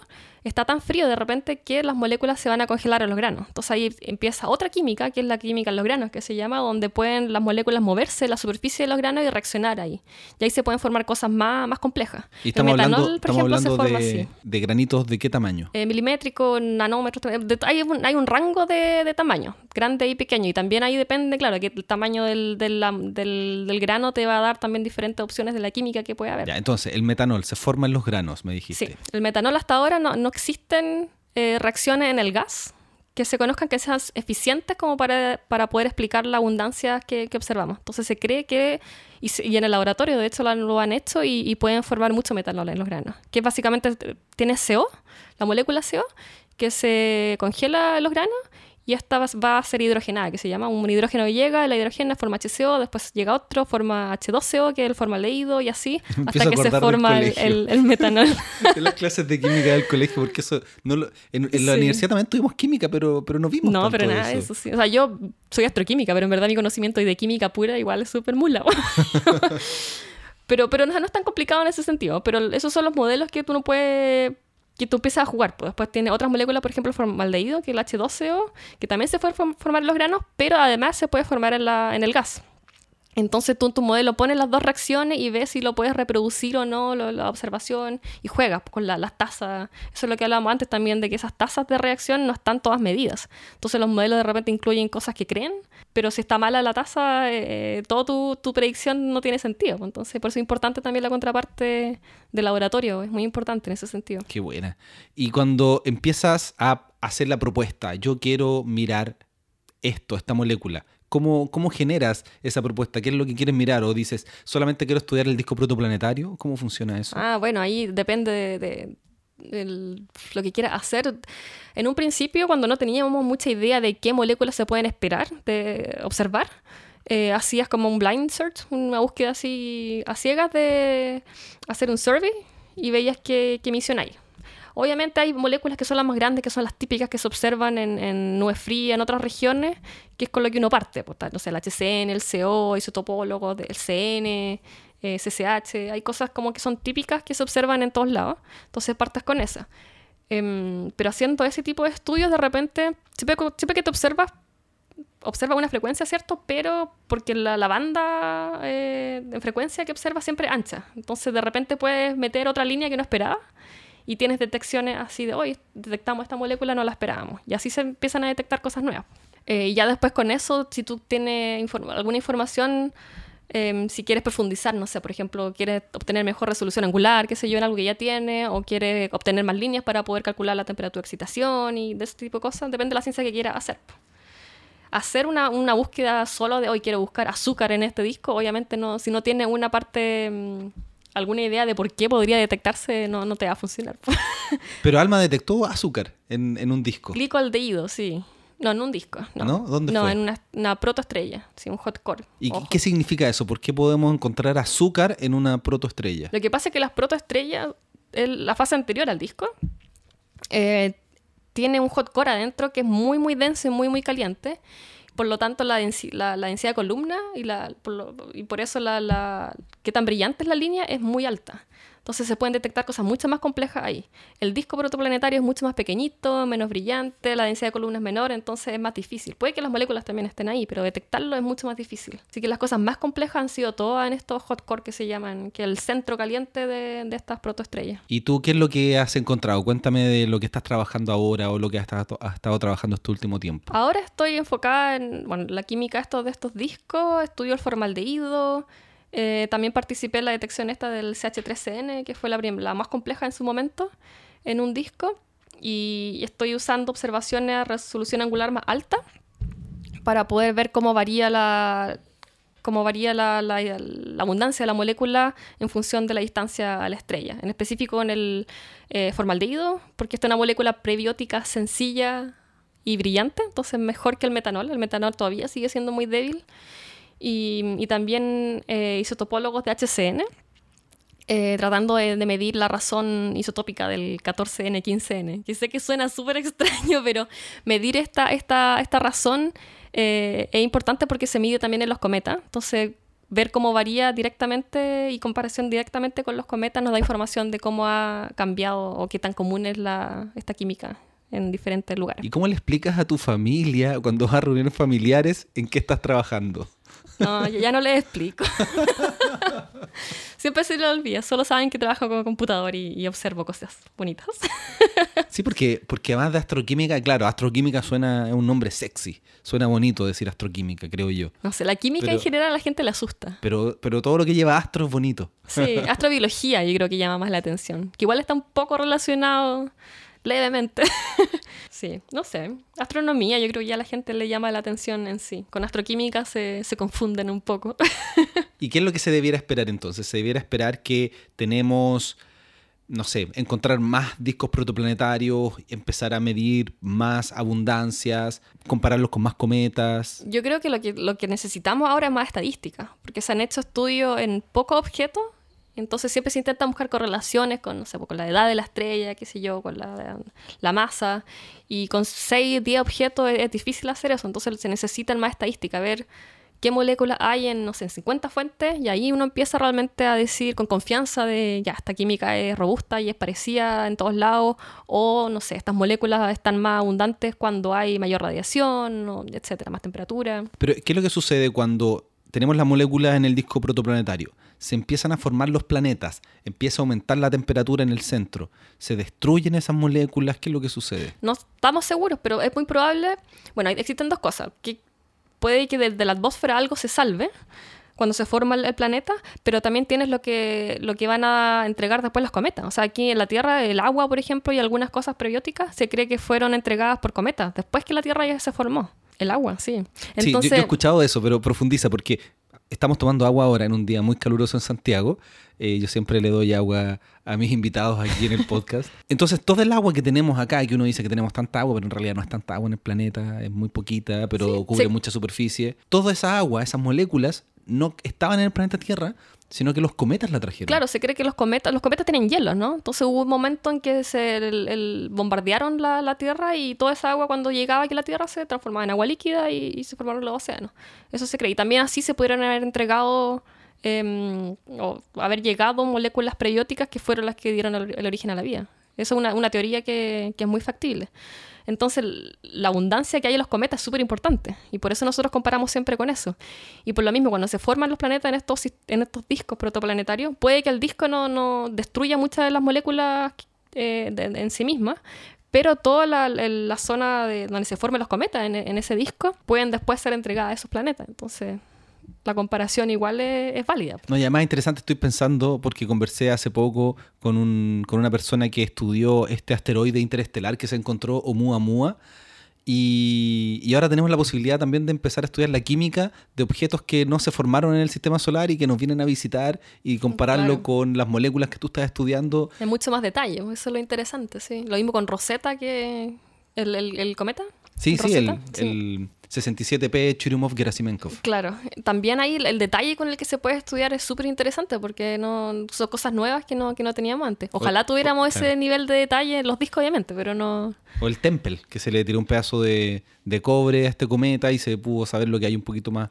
Speaker 2: está tan frío de repente que las moléculas se van a congelar en los granos. Entonces ahí empieza otra química, que es la química en los granos, que se llama, donde pueden las moléculas moverse en la superficie de los granos y reaccionar ahí. Y ahí se pueden formar cosas más, más complejas.
Speaker 1: Y estamos hablando, estamos hablando de, de, granitos de qué tamaño?
Speaker 2: Eh, milimétrico, nanómetros, hay, un, hay un rango de, de, tamaño, grande y pequeño. Y también ahí depende, claro, que el tamaño del, del, del, grano te va a dar también diferentes opciones de la química que puede haber.
Speaker 1: Ya, entonces, el metanol se forma en los granos, me dijiste.
Speaker 2: Sí, el metanol hasta ahora no, no existen eh, reacciones en el gas que se conozcan que sean eficientes como para, para poder explicar la abundancia que, observamos. Entonces se cree que, y, en el laboratorio de hecho lo, han hecho y, pueden formar mucho metanol en los granos, que básicamente tiene CO, la molécula CO, que se congela en los granos y esta va a ser hidrogenada, que se llama un hidrógeno llega, la hidrógeno forma HCO, después llega otro, forma H2CO, que es el formaldehído, y así, hasta que se forma el, metanol.
Speaker 1: en las clases de química del colegio, porque eso, no en, la universidad también tuvimos química, pero, pero no vimos
Speaker 2: No, pero nada, eso. eso sí. O sea, yo soy astroquímica, pero en verdad mi conocimiento de química pura igual es súper mula. pero, pero no, no es tan complicado en ese sentido, pero esos son los modelos que tú no puedes que tú empiezas a jugar. Pues después tiene otras moléculas, por ejemplo, el formaldehído, que es el H12O, que también se puede formar en los granos, pero además se puede formar en, la, en el gas. Entonces tú en tu modelo pones las dos reacciones y ves si lo puedes reproducir o no, la observación, y juegas con las tasas. Eso es lo que hablábamos antes también, de que esas tasas de reacción no están todas medidas. Entonces los modelos de repente incluyen cosas que creen, pero si está mala la tasa, eh, toda tu, tu, predicción no tiene sentido. Entonces por eso es importante también la contraparte del laboratorio, es muy importante en ese sentido.
Speaker 1: Qué buena. Y cuando empiezas a hacer la propuesta, yo quiero mirar esto, esta molécula, ¿Cómo, ¿Cómo generas esa propuesta? ¿Qué es lo que quieres mirar? ¿O dices, solamente quiero estudiar el disco protoplanetario? ¿Cómo funciona eso?
Speaker 2: Ah, bueno, ahí depende de, lo que quieras hacer. En un principio, cuando no teníamos mucha idea de qué moléculas se pueden esperar, de observar, eh, hacías como un blind search, una búsqueda así a ciegas de hacer un survey y veías qué, qué misión hay. Obviamente hay moléculas que son las más grandes, que son las típicas que se observan en, en nube fría, en otras regiones, que es con lo que uno parte. Pues, no sé, el HCN, el CO, isotopólogo, el CN, eh, CCH, hay cosas como que son típicas que se observan en todos lados. Entonces partes con esa. Em, pero haciendo ese tipo de estudios, de repente, siempre, que te observas, observa una frecuencia, ¿cierto? Pero porque la, banda eh, de frecuencia que observa siempre ancha. Entonces de repente puedes meter otra línea que no esperabas y tienes detecciones así de, hoy detectamos esta molécula, no la esperábamos. Y así se empiezan a detectar cosas nuevas. Eh, ya después con eso, si tú tienes alguna información, em, si quieres profundizar, no sé, por ejemplo, quieres obtener mejor resolución angular, qué sé yo, en algo que ya tiene, o quieres obtener más líneas para poder calcular la temperatura de excitación y de ese tipo de cosas, depende de la ciencia que quieras hacer. Hacer una, una búsqueda solo de hoy quiero buscar azúcar en este disco, obviamente no, si no tiene una parte mm, alguna idea de por qué podría detectarse, no, no te va a funcionar.
Speaker 1: Pero Alma detectó azúcar en, en un disco.
Speaker 2: Glicaldehído, sí. No, en un disco. No,
Speaker 1: ¿Dónde
Speaker 2: no, en una, una, protoestrella, sí, un hot core.
Speaker 1: ¿Y qué significa eso? ¿Por qué podemos encontrar azúcar en una protoestrella?
Speaker 2: Lo que pasa es que las protoestrellas, la fase anterior al disco, eh, tiene un hot core adentro que es muy, muy denso y muy, muy caliente por lo tanto la, la, densidad de columna y, la, por y por eso la, la, qué tan brillante es la línea es muy alta. Entonces se pueden detectar cosas mucho más complejas ahí. El disco protoplanetario es mucho más pequeñito, menos brillante, la densidad de columna es menor, entonces es más difícil. Puede que las moléculas también estén ahí, pero detectarlo es mucho más difícil. Así que las cosas más complejas han sido todas en estos hot core que se llaman, que es el centro caliente de, de estas protoestrellas.
Speaker 1: ¿Y tú qué es lo que has encontrado? Cuéntame de lo que estás trabajando ahora o lo que has estado, has estado trabajando este último tiempo.
Speaker 2: Ahora estoy enfocada en bueno, la química estos, de estos discos, estudio el formaldehído, eh, también participé en la detección esta del CH3CN, que fue la, la, más compleja en su momento, en un disco. Y estoy usando observaciones a resolución angular más alta para poder ver cómo varía la, cómo varía la, abundancia de la molécula en función de la distancia a la estrella. En específico en el eh, formaldehído, porque esta es una molécula prebiótica sencilla y brillante, entonces mejor que el metanol. El metanol todavía sigue siendo muy débil y, también eh, isotopólogos de HCN, eh, tratando de, medir la razón isotópica del 14N, 15N. Que sé que suena súper extraño, pero medir esta, esta, esta razón eh, es importante porque se mide también en los cometas. Entonces, ver cómo varía directamente y comparación directamente con los cometas nos da información de cómo ha cambiado o qué tan común es la, esta química en diferentes lugares.
Speaker 1: ¿Y cómo le explicas a tu familia cuando vas a reuniones familiares en qué estás trabajando?
Speaker 2: No, yo ya no les explico. Siempre se lo olvida, solo saben que trabajo con computador y, observo cosas bonitas.
Speaker 1: sí, porque, porque además de astroquímica, claro, astroquímica suena, es un nombre sexy, suena bonito decir astroquímica, creo yo.
Speaker 2: No sé, la química en general a la gente le asusta.
Speaker 1: Pero, pero todo lo que lleva astro es bonito.
Speaker 2: Sí, astrobiología yo creo que llama más la atención, que igual está un poco relacionado levemente. sí, no sé. Astronomía, yo creo que ya la gente le llama la atención en sí. Con astroquímica se, se confunden un poco.
Speaker 1: ¿Y qué es lo que se debiera esperar entonces? Se debiera esperar que tenemos no sé, encontrar más discos protoplanetarios, empezar a medir más abundancias, compararlos con más cometas.
Speaker 2: Yo creo que lo que, lo que necesitamos ahora es más estadística, porque se han hecho estudios en pocos objetos, entonces siempre se intenta buscar correlaciones con, no sé, con la edad de la estrella, qué sé yo, con la, masa, y con 6, 10 objetos es, difícil hacer eso, entonces se necesita más estadística, ver qué moléculas hay en, no sé, en 50 fuentes y ahí uno empieza realmente a decir con confianza de, ya, esta química es robusta y es parecida en todos lados o, no sé, estas moléculas están más abundantes cuando hay mayor radiación, etcétera, más temperatura.
Speaker 1: Pero, ¿qué es lo que sucede cuando tenemos las moléculas en el disco protoplanetario? Se empiezan a formar los planetas, empieza a aumentar la temperatura en el centro, se destruyen esas moléculas, ¿qué es lo que sucede?
Speaker 2: No estamos seguros, pero es muy probable, bueno, existen dos cosas, que puede que desde la atmósfera algo se salve cuando se forma el, planeta, pero también tienes lo que, lo que van a entregar después los cometas. O sea, aquí en la Tierra, el agua, por ejemplo, y algunas cosas prebióticas se cree que fueron entregadas por cometas, después que la Tierra ya se formó. El agua, sí.
Speaker 1: Entonces, sí, yo, he escuchado eso, pero profundiza, porque estamos tomando agua ahora en un día muy caluroso en Santiago. Eh, yo siempre le doy agua a mis invitados aquí en el podcast. Entonces, todo el agua que tenemos acá, que uno dice que tenemos tanta agua, pero en realidad no es tanta agua en el planeta, es muy poquita, pero
Speaker 2: Sí,
Speaker 1: cubre
Speaker 2: sí.
Speaker 1: mucha superficie. Toda esa agua, esas moléculas, no estaban en el planeta Tierra, sino que los cometas la trajeron.
Speaker 2: Claro, se cree que los cometas, los cometas tienen hielo, ¿no? Entonces hubo un momento en que se bombardearon la, Tierra y toda esa agua cuando llegaba aquí a la Tierra se transformaba en agua líquida y, se formaron los océanos. Eso se cree. Y también así se pudieron haber entregado em, o haber llegado moléculas prebióticas que fueron las que dieron el, origen a la vida. Esa es una, teoría que es muy factible. Entonces, la abundancia que hay en los cometas es súper importante y por eso nosotros comparamos siempre con eso. Y por lo mismo, cuando se forman los planetas en estos, en estos discos protoplanetarios, puede que el disco no, no destruya muchas de las moléculas eh, en sí mismas, pero toda la, la zona de donde se forman los cometas en, en ese disco pueden después ser entregadas a esos planetas. Entonces, la comparación igual es, es válida.
Speaker 1: No, y además interesante estoy pensando porque conversé hace poco con, un, con una persona que estudió este asteroide interestelar que se encontró, Oumuamua, y, y ahora tenemos la posibilidad también de empezar a estudiar la química de objetos que no se formaron en el sistema solar y que nos vienen a visitar y compararlo
Speaker 2: Claro.
Speaker 1: con las moléculas que tú estás estudiando.
Speaker 2: En mucho más detalle, eso es lo interesante, sí. Lo mismo con Rosetta que el, el- el cometa.
Speaker 1: Sí, sí, el,
Speaker 2: sí.
Speaker 1: El 67P Churyumov-Gerasimenkov.
Speaker 2: Claro, también ahí el, detalle con el que se puede estudiar es súper interesante porque no, son cosas nuevas que no, que no teníamos antes. Ojalá
Speaker 1: O-
Speaker 2: tuviéramos
Speaker 1: o-
Speaker 2: ese
Speaker 1: claro.
Speaker 2: nivel de detalle en los discos, obviamente, pero no...
Speaker 1: O el Tempel, que se le tiró un pedazo de, de cobre a este cometa y se pudo saber lo que hay un poquito más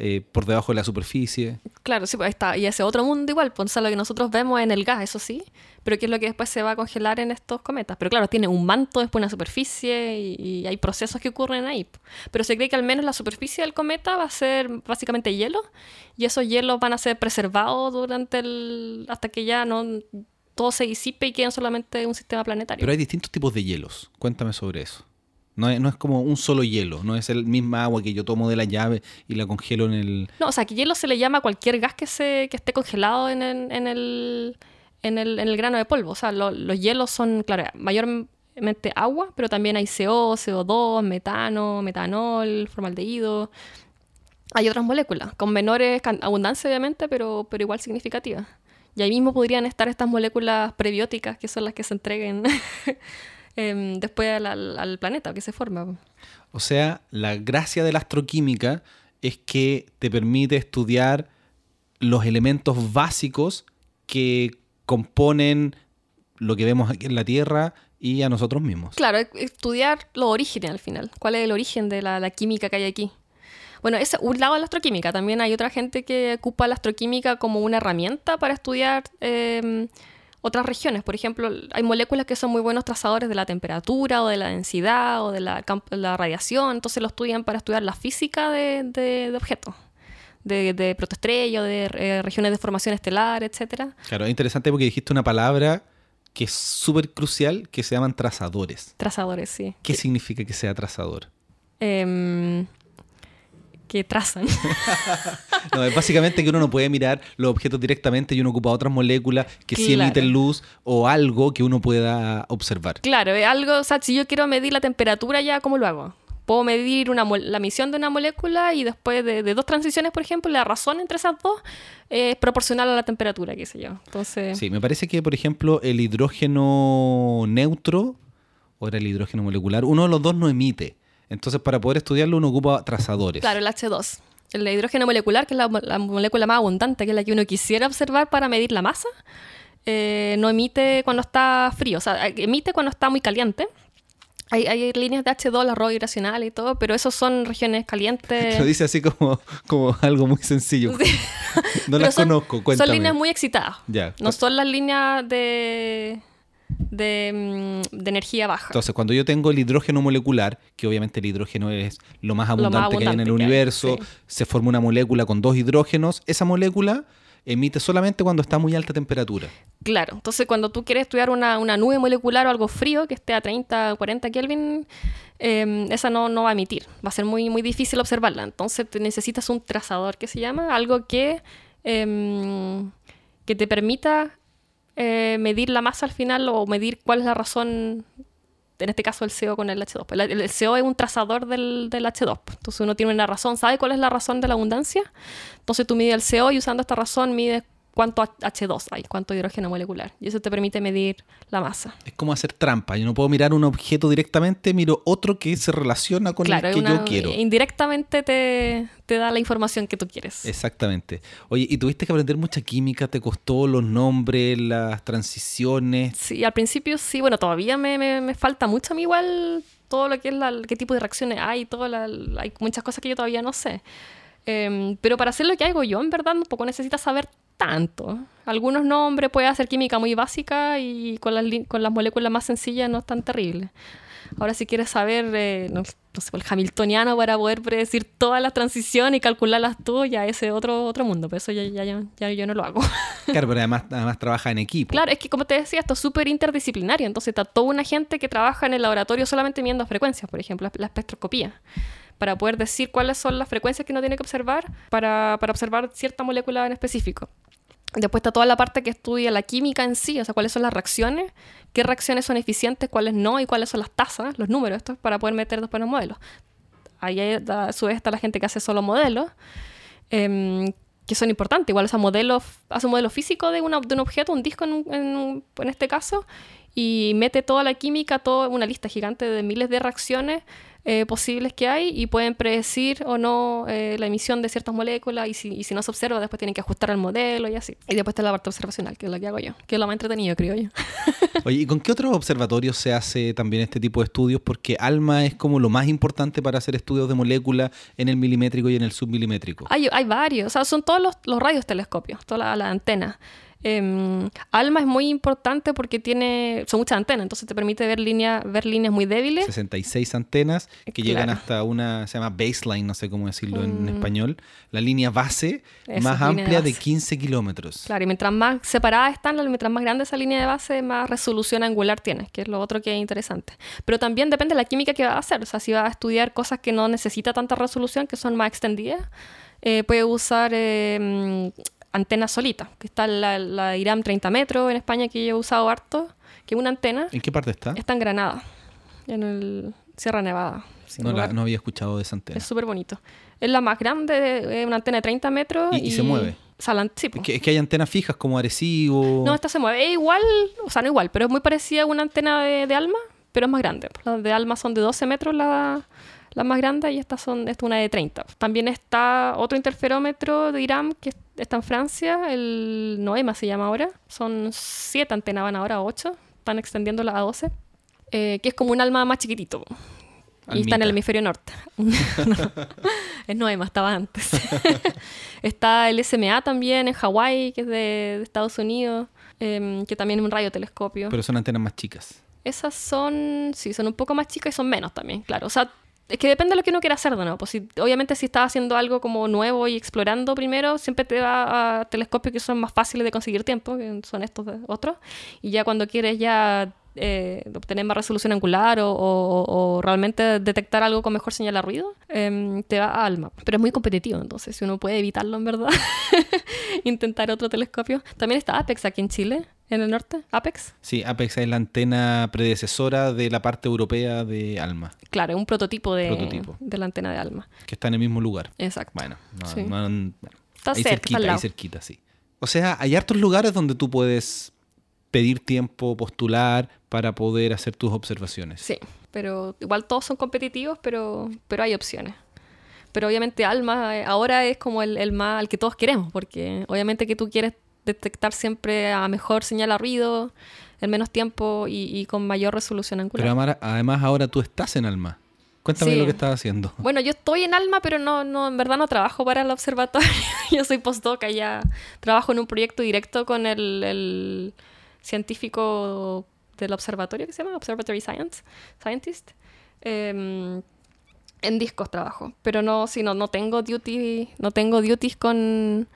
Speaker 1: eh, por debajo de la superficie.
Speaker 2: Claro, sí, pues está. Y ese otro mundo igual, pues o sea, lo que nosotros vemos en el gas, eso sí, pero que es lo que después se va a congelar en estos cometas. Pero claro, tiene un manto, después una superficie y, y hay procesos que ocurren ahí. Pero se cree que al menos la superficie del cometa va a ser básicamente hielo y esos hielos van a ser preservados durante el... hasta que ya no todo se disipe y queden solamente un sistema planetario.
Speaker 1: Pero hay distintos tipos de hielos. Cuéntame sobre eso. No es, no es como un solo hielo, no es el misma agua que yo tomo de la llave y la congelo en el...
Speaker 2: No, o sea, que hielo se le llama a cualquier gas que, se, que esté congelado en el, en el, en el, en el grano de polvo. O sea, lo- los hielos son, claro, mayormente agua, pero también hay CO, CO2, metano, metanol, formaldehído. Hay otras moléculas, con menores abundancia obviamente, pero, pero igual significativas. Y ahí mismo podrían estar estas moléculas prebióticas, que son las que se entreguen em, después al, al- al planeta que se forma.
Speaker 1: O sea, la gracia de la astroquímica es que te permite estudiar los elementos básicos que componen lo que vemos aquí en la Tierra y a nosotros mismos.
Speaker 2: Claro, e- estudiar los orígenes al final. ¿Cuál es el origen de la, la química que hay aquí? Bueno, es un lado de la astroquímica. También hay otra gente que ocupa la astroquímica como una herramienta para estudiar eh, otras regiones. Por ejemplo, hay moléculas que son muy buenos trazadores de la temperatura o de la densidad o de la, radiación. Entonces lo estudian para estudiar la física de, de- de objetos, de, de protoestrellas, de eh, regiones de formación estelar, etcétera.
Speaker 1: Claro, es interesante porque dijiste una palabra que es súper crucial que se llaman trazadores.
Speaker 2: Trazadores, sí.
Speaker 1: ¿Qué significa que sea trazador?
Speaker 2: Em, que trazan.
Speaker 1: No, es básicamente que uno no puede mirar los objetos directamente y uno ocupa otras moléculas que sí
Speaker 2: Claro.
Speaker 1: emiten luz o algo que uno pueda observar.
Speaker 2: Claro, es algo, o sea, si yo quiero medir la temperatura ya, ¿cómo lo hago? puedo medir una, la emisión de una molécula y después de, dos transiciones, por ejemplo, la razón entre esas dos es proporcional a la temperatura, qué sé yo. Entonces...
Speaker 1: Sí, me parece que, por ejemplo, el hidrógeno neutro, o era el hidrógeno molecular, uno de los dos no emite. Entonces, para poder estudiarlo, uno ocupa trazadores.
Speaker 2: Claro, el H2. El hidrógeno molecular, que es la, molécula más abundante, que es la que uno quisiera observar para medir la masa, eh, no emite cuando está frío, o sea, emite cuando está muy caliente. Hay, líneas de H2, la roja irracional y todo, pero esos son regiones calientes.
Speaker 1: Lo dice así como, como algo muy sencillo. No las conozco, cuéntame.
Speaker 2: Son líneas muy excitadas. No son las líneas de, de, mm, de, energía baja.
Speaker 1: Entonces, cuando yo tengo el hidrógeno molecular, que obviamente el hidrógeno es lo más abundante, que hay en el universo, se forma una molécula con dos hidrógenos, esa molécula emite solamente cuando está a muy alta temperatura.
Speaker 2: Claro, entonces cuando tú quieres estudiar una, nube molecular o algo frío que esté a 30, 40 Kelvin, em, esa no, no va a emitir, va a ser muy, muy difícil observarla. Entonces te necesitas un trazador que se llama, algo que, em, que te permita eh, medir la masa al final o medir cuál es la razón en este caso el CO con el H2. Pues el, CO es un trazador del, del, H2. Pues. Entonces uno tiene una razón, ¿sabe cuál es la razón de la abundancia? Entonces tú mides el CO y usando esta razón mides cuánto H2 hay, cuánto hidrógeno molecular. Y eso te permite medir la masa.
Speaker 1: Es como hacer trampa. Yo no puedo mirar un objeto directamente, miro otro que se relaciona con el que yo quiero.
Speaker 2: Indirectamente te, te, da la información que tú quieres.
Speaker 1: Exactamente. Oye, ¿y tuviste que aprender mucha química? ¿Te costó los nombres, las transiciones?
Speaker 2: Sí, al principio sí. Bueno, todavía me, me, falta mucho a mí igual todo lo que es la, qué tipo de reacciones hay, todo hay muchas cosas que yo todavía no sé. Em, pero para hacer lo que hago yo, en verdad, un poco necesitas saber tanto. Algunos nombres puede hacer química muy básica y con las, con las moléculas más sencillas no es tan terrible. Ahora si quieres saber, eh, no, sé, el hamiltoniano para poder predecir todas las transiciones y calcularlas tú, ya ese otro, otro mundo, pero eso ya, ya, ya, yo no lo hago.
Speaker 1: Claro, pero además, además trabaja en equipo.
Speaker 2: Claro, es que como te decía, esto es súper interdisciplinario, entonces está toda una gente que trabaja en el laboratorio solamente viendo frecuencias, por ejemplo, la, espectroscopía para poder decir cuáles son las frecuencias que uno tiene que observar para, para observar cierta molécula en específico. Después está toda la parte que estudia la química en sí, o sea, cuáles son las reacciones, qué reacciones son eficientes, cuáles no, y cuáles son las tasas, los números, esto es para poder meter después los modelos. Ahí a su vez está la gente que hace solo modelos, em, que son importantes. Igual, o sea, modelos, hace un modelo físico de un objeto, un disco en, en, en este caso, y mete toda la química, toda una lista gigante de miles de reacciones eh, posibles que hay y pueden predecir o no eh, la emisión de ciertas moléculas y si, y si, no se observa después tienen que ajustar el modelo y así. Y después está la parte observacional, que es la que hago yo, que es lo más entretenido, creo yo.
Speaker 1: Oye, ¿y con qué otros observatorios se hace también este tipo de estudios? Porque ALMA es como lo más importante para hacer estudios de moléculas en el milimétrico y en el submilimétrico.
Speaker 2: Hay, hay varios, o sea, son todos los, los radiotelescopios, todas las antenas. Em, ALMA es muy importante porque tiene, son muchas antenas, entonces te permite ver, línea, ver líneas muy débiles.
Speaker 1: 66 antenas que llegan hasta una, se llama baseline, no sé cómo decirlo en mm. español, la línea base más amplia de, 15 kilómetros.
Speaker 2: Claro, y mientras más separadas están, mientras más grande esa línea de base, más resolución angular tienes, que es lo otro que es interesante. Pero también depende de la química que va a hacer, o sea, si va a estudiar cosas que no necesita tanta resolución, que son más extendidas, eh, puede usar eh, antena solita, que está la, la IRAM 30 metros en España que yo he usado harto, que es una antena.
Speaker 1: ¿En qué parte está?
Speaker 2: Está en Granada, en el Sierra Nevada.
Speaker 1: No, no, había escuchado de esa antena.
Speaker 2: Es súper bonito. Es la más grande, es una antena de 30 metros.
Speaker 1: ¿Y, se mueve?
Speaker 2: sí,
Speaker 1: es, que, hay antenas fijas como Arecibo.
Speaker 2: No, esta se mueve. Es igual, o sea, no igual, pero es muy parecida a una antena de, de Alma, pero es más grande. Las de Alma son de 12 metros la, más grandes y estas son esta una de 30. También está otro interferómetro de IRAM que está en Francia, el Noema se llama ahora. Son siete antenas, van ahora a 8, están extendiéndola a 12, eh, que es como un alma más chiquitito. Y está en el hemisferio norte. es Noema, estaba antes. está el SMA también en Hawái, que es de, Estados Unidos, em, que también es un radiotelescopio.
Speaker 1: Pero son antenas más chicas.
Speaker 2: Esas son, sí, son un poco más chicas y son menos también, claro. O sea, es que depende de lo que uno quiera hacer nuevo. Pues si, obviamente si estás haciendo algo como nuevo y explorando primero, siempre te va a telescopios que son más fáciles de conseguir tiempo, que son estos otros. Y ya cuando quieres ya eh, obtener más resolución angular o, o- o realmente detectar algo con mejor señal a ruido, em, te va a ALMA. Pero es muy competitivo, entonces si uno puede evitarlo en verdad, intentar otro telescopio. También está Apex aquí en Chile, en el norte. Apex,
Speaker 1: Sí, Apex es la antena predecesora de la parte europea de ALMA,
Speaker 2: claro, es un prototipo de,
Speaker 1: Prototipo.
Speaker 2: de la antena de ALMA.
Speaker 1: que está en el mismo lugar.
Speaker 2: Exacto.
Speaker 1: Bueno, no,
Speaker 2: Sí.
Speaker 1: no- bueno,
Speaker 2: Está
Speaker 1: ahí
Speaker 2: cerca,
Speaker 1: cerquita, ahí cerquita, sí. O sea, hay hartos lugares donde tú puedes pedir tiempo, postular para poder hacer tus observaciones.
Speaker 2: Sí, pero igual todos son competitivos, pero, pero hay opciones. Pero obviamente Alma eh, ahora es como el, el más, el que todos queremos, porque obviamente que tú quieres detectar siempre a mejor señal a ruido, en menos tiempo y, y con mayor resolución angular.
Speaker 1: Pero Amara, además ahora tú estás en Alma. Cuéntame
Speaker 2: Sí.
Speaker 1: lo que estás haciendo.
Speaker 2: Bueno, yo estoy en Alma, pero no, no, en verdad no trabajo para el observatorio. yo soy postdoc allá. Trabajo en un proyecto directo con el, el científico del observatorio que se llama Observatory Science, Scientist. Em, en discos trabajo, pero no, si no, no tengo duty, no tengo duties con,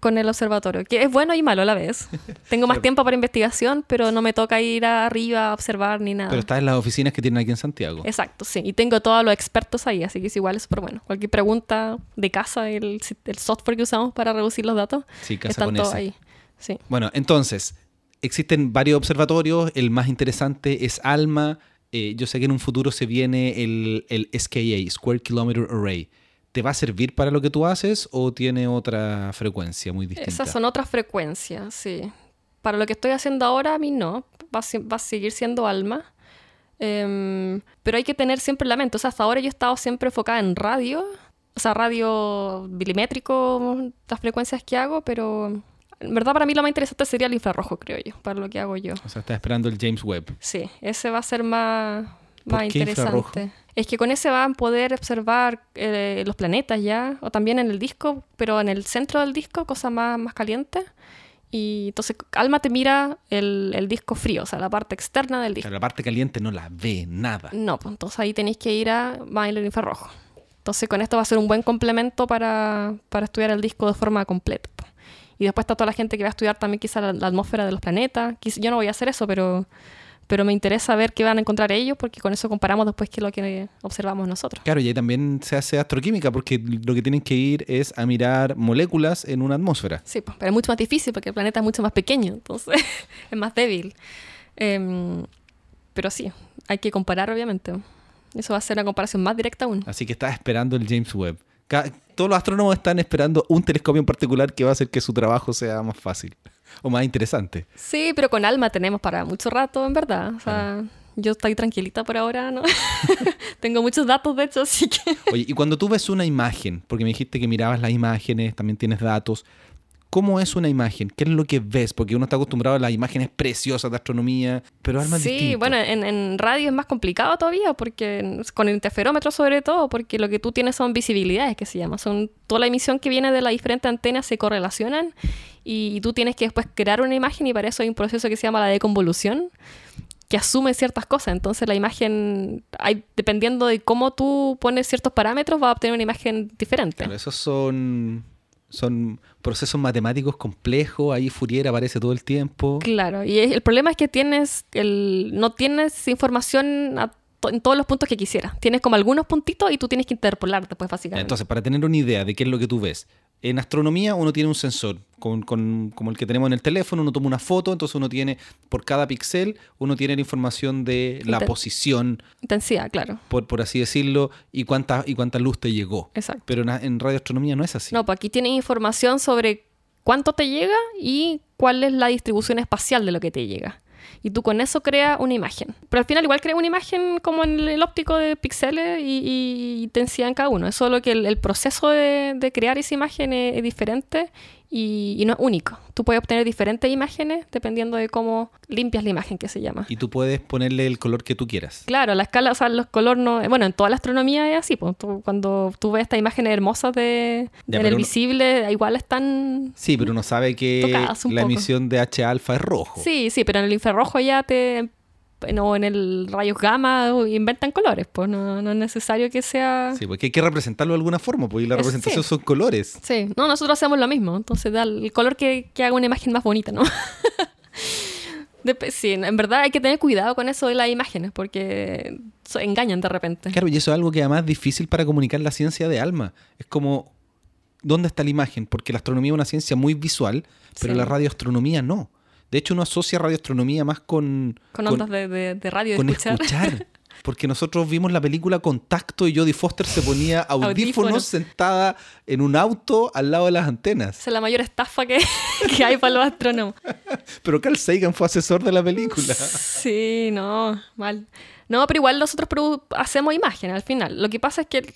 Speaker 2: con el observatorio, que es bueno y malo a la vez. Tengo más tiempo para investigación, pero no me toca ir arriba a observar ni nada.
Speaker 1: Pero estás en las oficinas que tienen aquí en Santiago.
Speaker 2: Exacto, sí. Y tengo todos los expertos ahí, así que es igual, es súper bueno. Cualquier pregunta de casa, el, el software que usamos para reducir los datos,
Speaker 1: Sí, casa con
Speaker 2: todos
Speaker 1: ese.
Speaker 2: ahí. Sí.
Speaker 1: Bueno, entonces, existen varios observatorios. El más interesante es ALMA. Eh, yo sé que en un futuro se viene el, el SKA, Square Kilometer Array. ¿Te va a servir para lo que tú haces o tiene otra frecuencia muy distinta?
Speaker 2: Esas son otras frecuencias, sí. Para lo que estoy haciendo ahora, a mí no. Va a, si- va a seguir siendo alma. Em, pero hay que tener siempre en la mente. O sea, hasta ahora yo he estado siempre enfocada en radio. O sea, radio milimétrico, las frecuencias que hago, pero en verdad para mí lo más interesante sería el infrarrojo, creo yo, para lo que hago yo.
Speaker 1: O sea, estás esperando el James Webb.
Speaker 2: Sí, ese va a ser más,
Speaker 1: ¿Por
Speaker 2: más
Speaker 1: qué infrarrojo?
Speaker 2: interesante. Es que con ese van a poder observar eh, los planetas ya, o también en el disco, pero en el centro del disco, cosas más, más calientes. Y entonces Alma te mira el, el disco frío, o sea, la parte externa del disco.
Speaker 1: Claro, la parte caliente no la ve nada.
Speaker 2: No, pues entonces ahí tenéis que ir a el infrarrojo. Entonces con esto va a ser un buen complemento para, para estudiar el disco de forma completa. Y después está toda la gente que va a estudiar también quizá la, la atmósfera de los planetas. Yo no voy a hacer eso, pero, pero me interesa ver qué van a encontrar ellos porque con eso comparamos después qué es lo que observamos nosotros.
Speaker 1: Claro, y ahí también se hace astroquímica porque lo que tienen que ir es a mirar moléculas en una atmósfera.
Speaker 2: Sí, pues, pero es mucho más difícil porque el planeta es mucho más pequeño, entonces es más débil. Em, pero sí, hay que comparar obviamente. Eso va a ser una comparación más directa aún.
Speaker 1: Así que estás esperando el James Webb. Todos los astrónomos están esperando un telescopio en particular que va a hacer que su trabajo sea más fácil o más interesante.
Speaker 2: Sí, pero con Alma tenemos para mucho rato, en verdad. O sea, yo estoy tranquilita por ahora, ¿no? Tengo muchos datos, de hecho, así que...
Speaker 1: Oye, y cuando tú ves una imagen, porque me dijiste que mirabas las imágenes, también tienes datos, ¿cómo es una imagen? ¿Qué es lo que ves? Porque uno está acostumbrado a las imágenes preciosas de astronomía, pero es
Speaker 2: Sí,
Speaker 1: distinto.
Speaker 2: bueno, en, en radio es más complicado todavía, porque con el interferómetro sobre todo, porque lo que tú tienes son visibilidades, que se llama. Son toda la emisión que viene de las diferentes antenas se correlacionan y, tú tienes que después crear una imagen y para eso hay un proceso que se llama la deconvolución que asume ciertas cosas. Entonces la imagen, hay, dependiendo de cómo tú pones ciertos parámetros, va a obtener una imagen diferente.
Speaker 1: Claro, esos son, son procesos matemáticos complejos, ahí Fourier aparece todo el tiempo.
Speaker 2: Claro, y el problema es que tienes el, no tienes información a to- en todos los puntos que quisieras. Tienes como algunos puntitos y tú tienes que interpolar después, básicamente.
Speaker 1: Entonces, para tener una idea de qué es lo que tú ves, en astronomía uno tiene un sensor, con, con- como el que tenemos en el teléfono, uno toma una foto, entonces uno tiene, por cada píxel, uno tiene la información de la
Speaker 2: Inten-
Speaker 1: posición,
Speaker 2: Intensidad, claro.
Speaker 1: por, por así decirlo, y cuánta, y cuánta luz te llegó.
Speaker 2: Exacto.
Speaker 1: Pero en, en radioastronomía no es así.
Speaker 2: No, pues aquí tienes información sobre cuánto te llega y cuál es la distribución espacial de lo que te llega. Y tú con eso creas una imagen. Pero al final igual creas una imagen como en el, óptico de píxeles y, y intensidad en cada uno. Es solo que el, proceso de, crear esa imagen es diferente y, y no es único. Tú puedes obtener diferentes imágenes dependiendo de cómo limpias la imagen que se llama.
Speaker 1: Y tú puedes ponerle el color que tú quieras.
Speaker 2: Claro, la escala, o sea, los colores no. Bueno, en toda la astronomía es así. Pues, tú- cuando tú ves estas imágenes hermosas de,
Speaker 1: Ya,
Speaker 2: en el
Speaker 1: uno-
Speaker 2: visible, igual están.
Speaker 1: Sí, pero uno sabe que la
Speaker 2: poco.
Speaker 1: emisión de H alfa es rojo.
Speaker 2: Sí, sí, pero en el infrarrojo ya te. O en el rayos gamma inventan colores, pues no, no es necesario que sea.
Speaker 1: Sí, porque hay que representarlo de alguna forma, porque la
Speaker 2: Es-
Speaker 1: representación
Speaker 2: sí.
Speaker 1: son colores.
Speaker 2: Sí, no, nosotros hacemos lo mismo. Entonces da el color que, que haga una imagen más bonita, ¿no? Sí, en verdad hay que tener cuidado con eso de las imágenes porque engañan de repente.
Speaker 1: Claro, y eso es algo que además es difícil para comunicar la ciencia de alma. Es como, ¿dónde está la imagen? Porque la astronomía es una ciencia muy visual, pero
Speaker 2: Sí.
Speaker 1: la radioastronomía no. De hecho, uno asocia radioastronomía más con...
Speaker 2: Con ondas de, de- de radio
Speaker 1: con
Speaker 2: escuchar.
Speaker 1: escuchar. Porque nosotros vimos la película Contacto y Jodie Foster se ponía audífonos,
Speaker 2: Audífonos.
Speaker 1: sentada en un auto al lado de las antenas.
Speaker 2: Esa es la mayor estafa que, que hay para los astrónomos.
Speaker 1: Pero Carl Sagan fue asesor de la película.
Speaker 2: Sí, no, mal. No, pero igual nosotros hacemos imágenes al final. Lo que pasa es que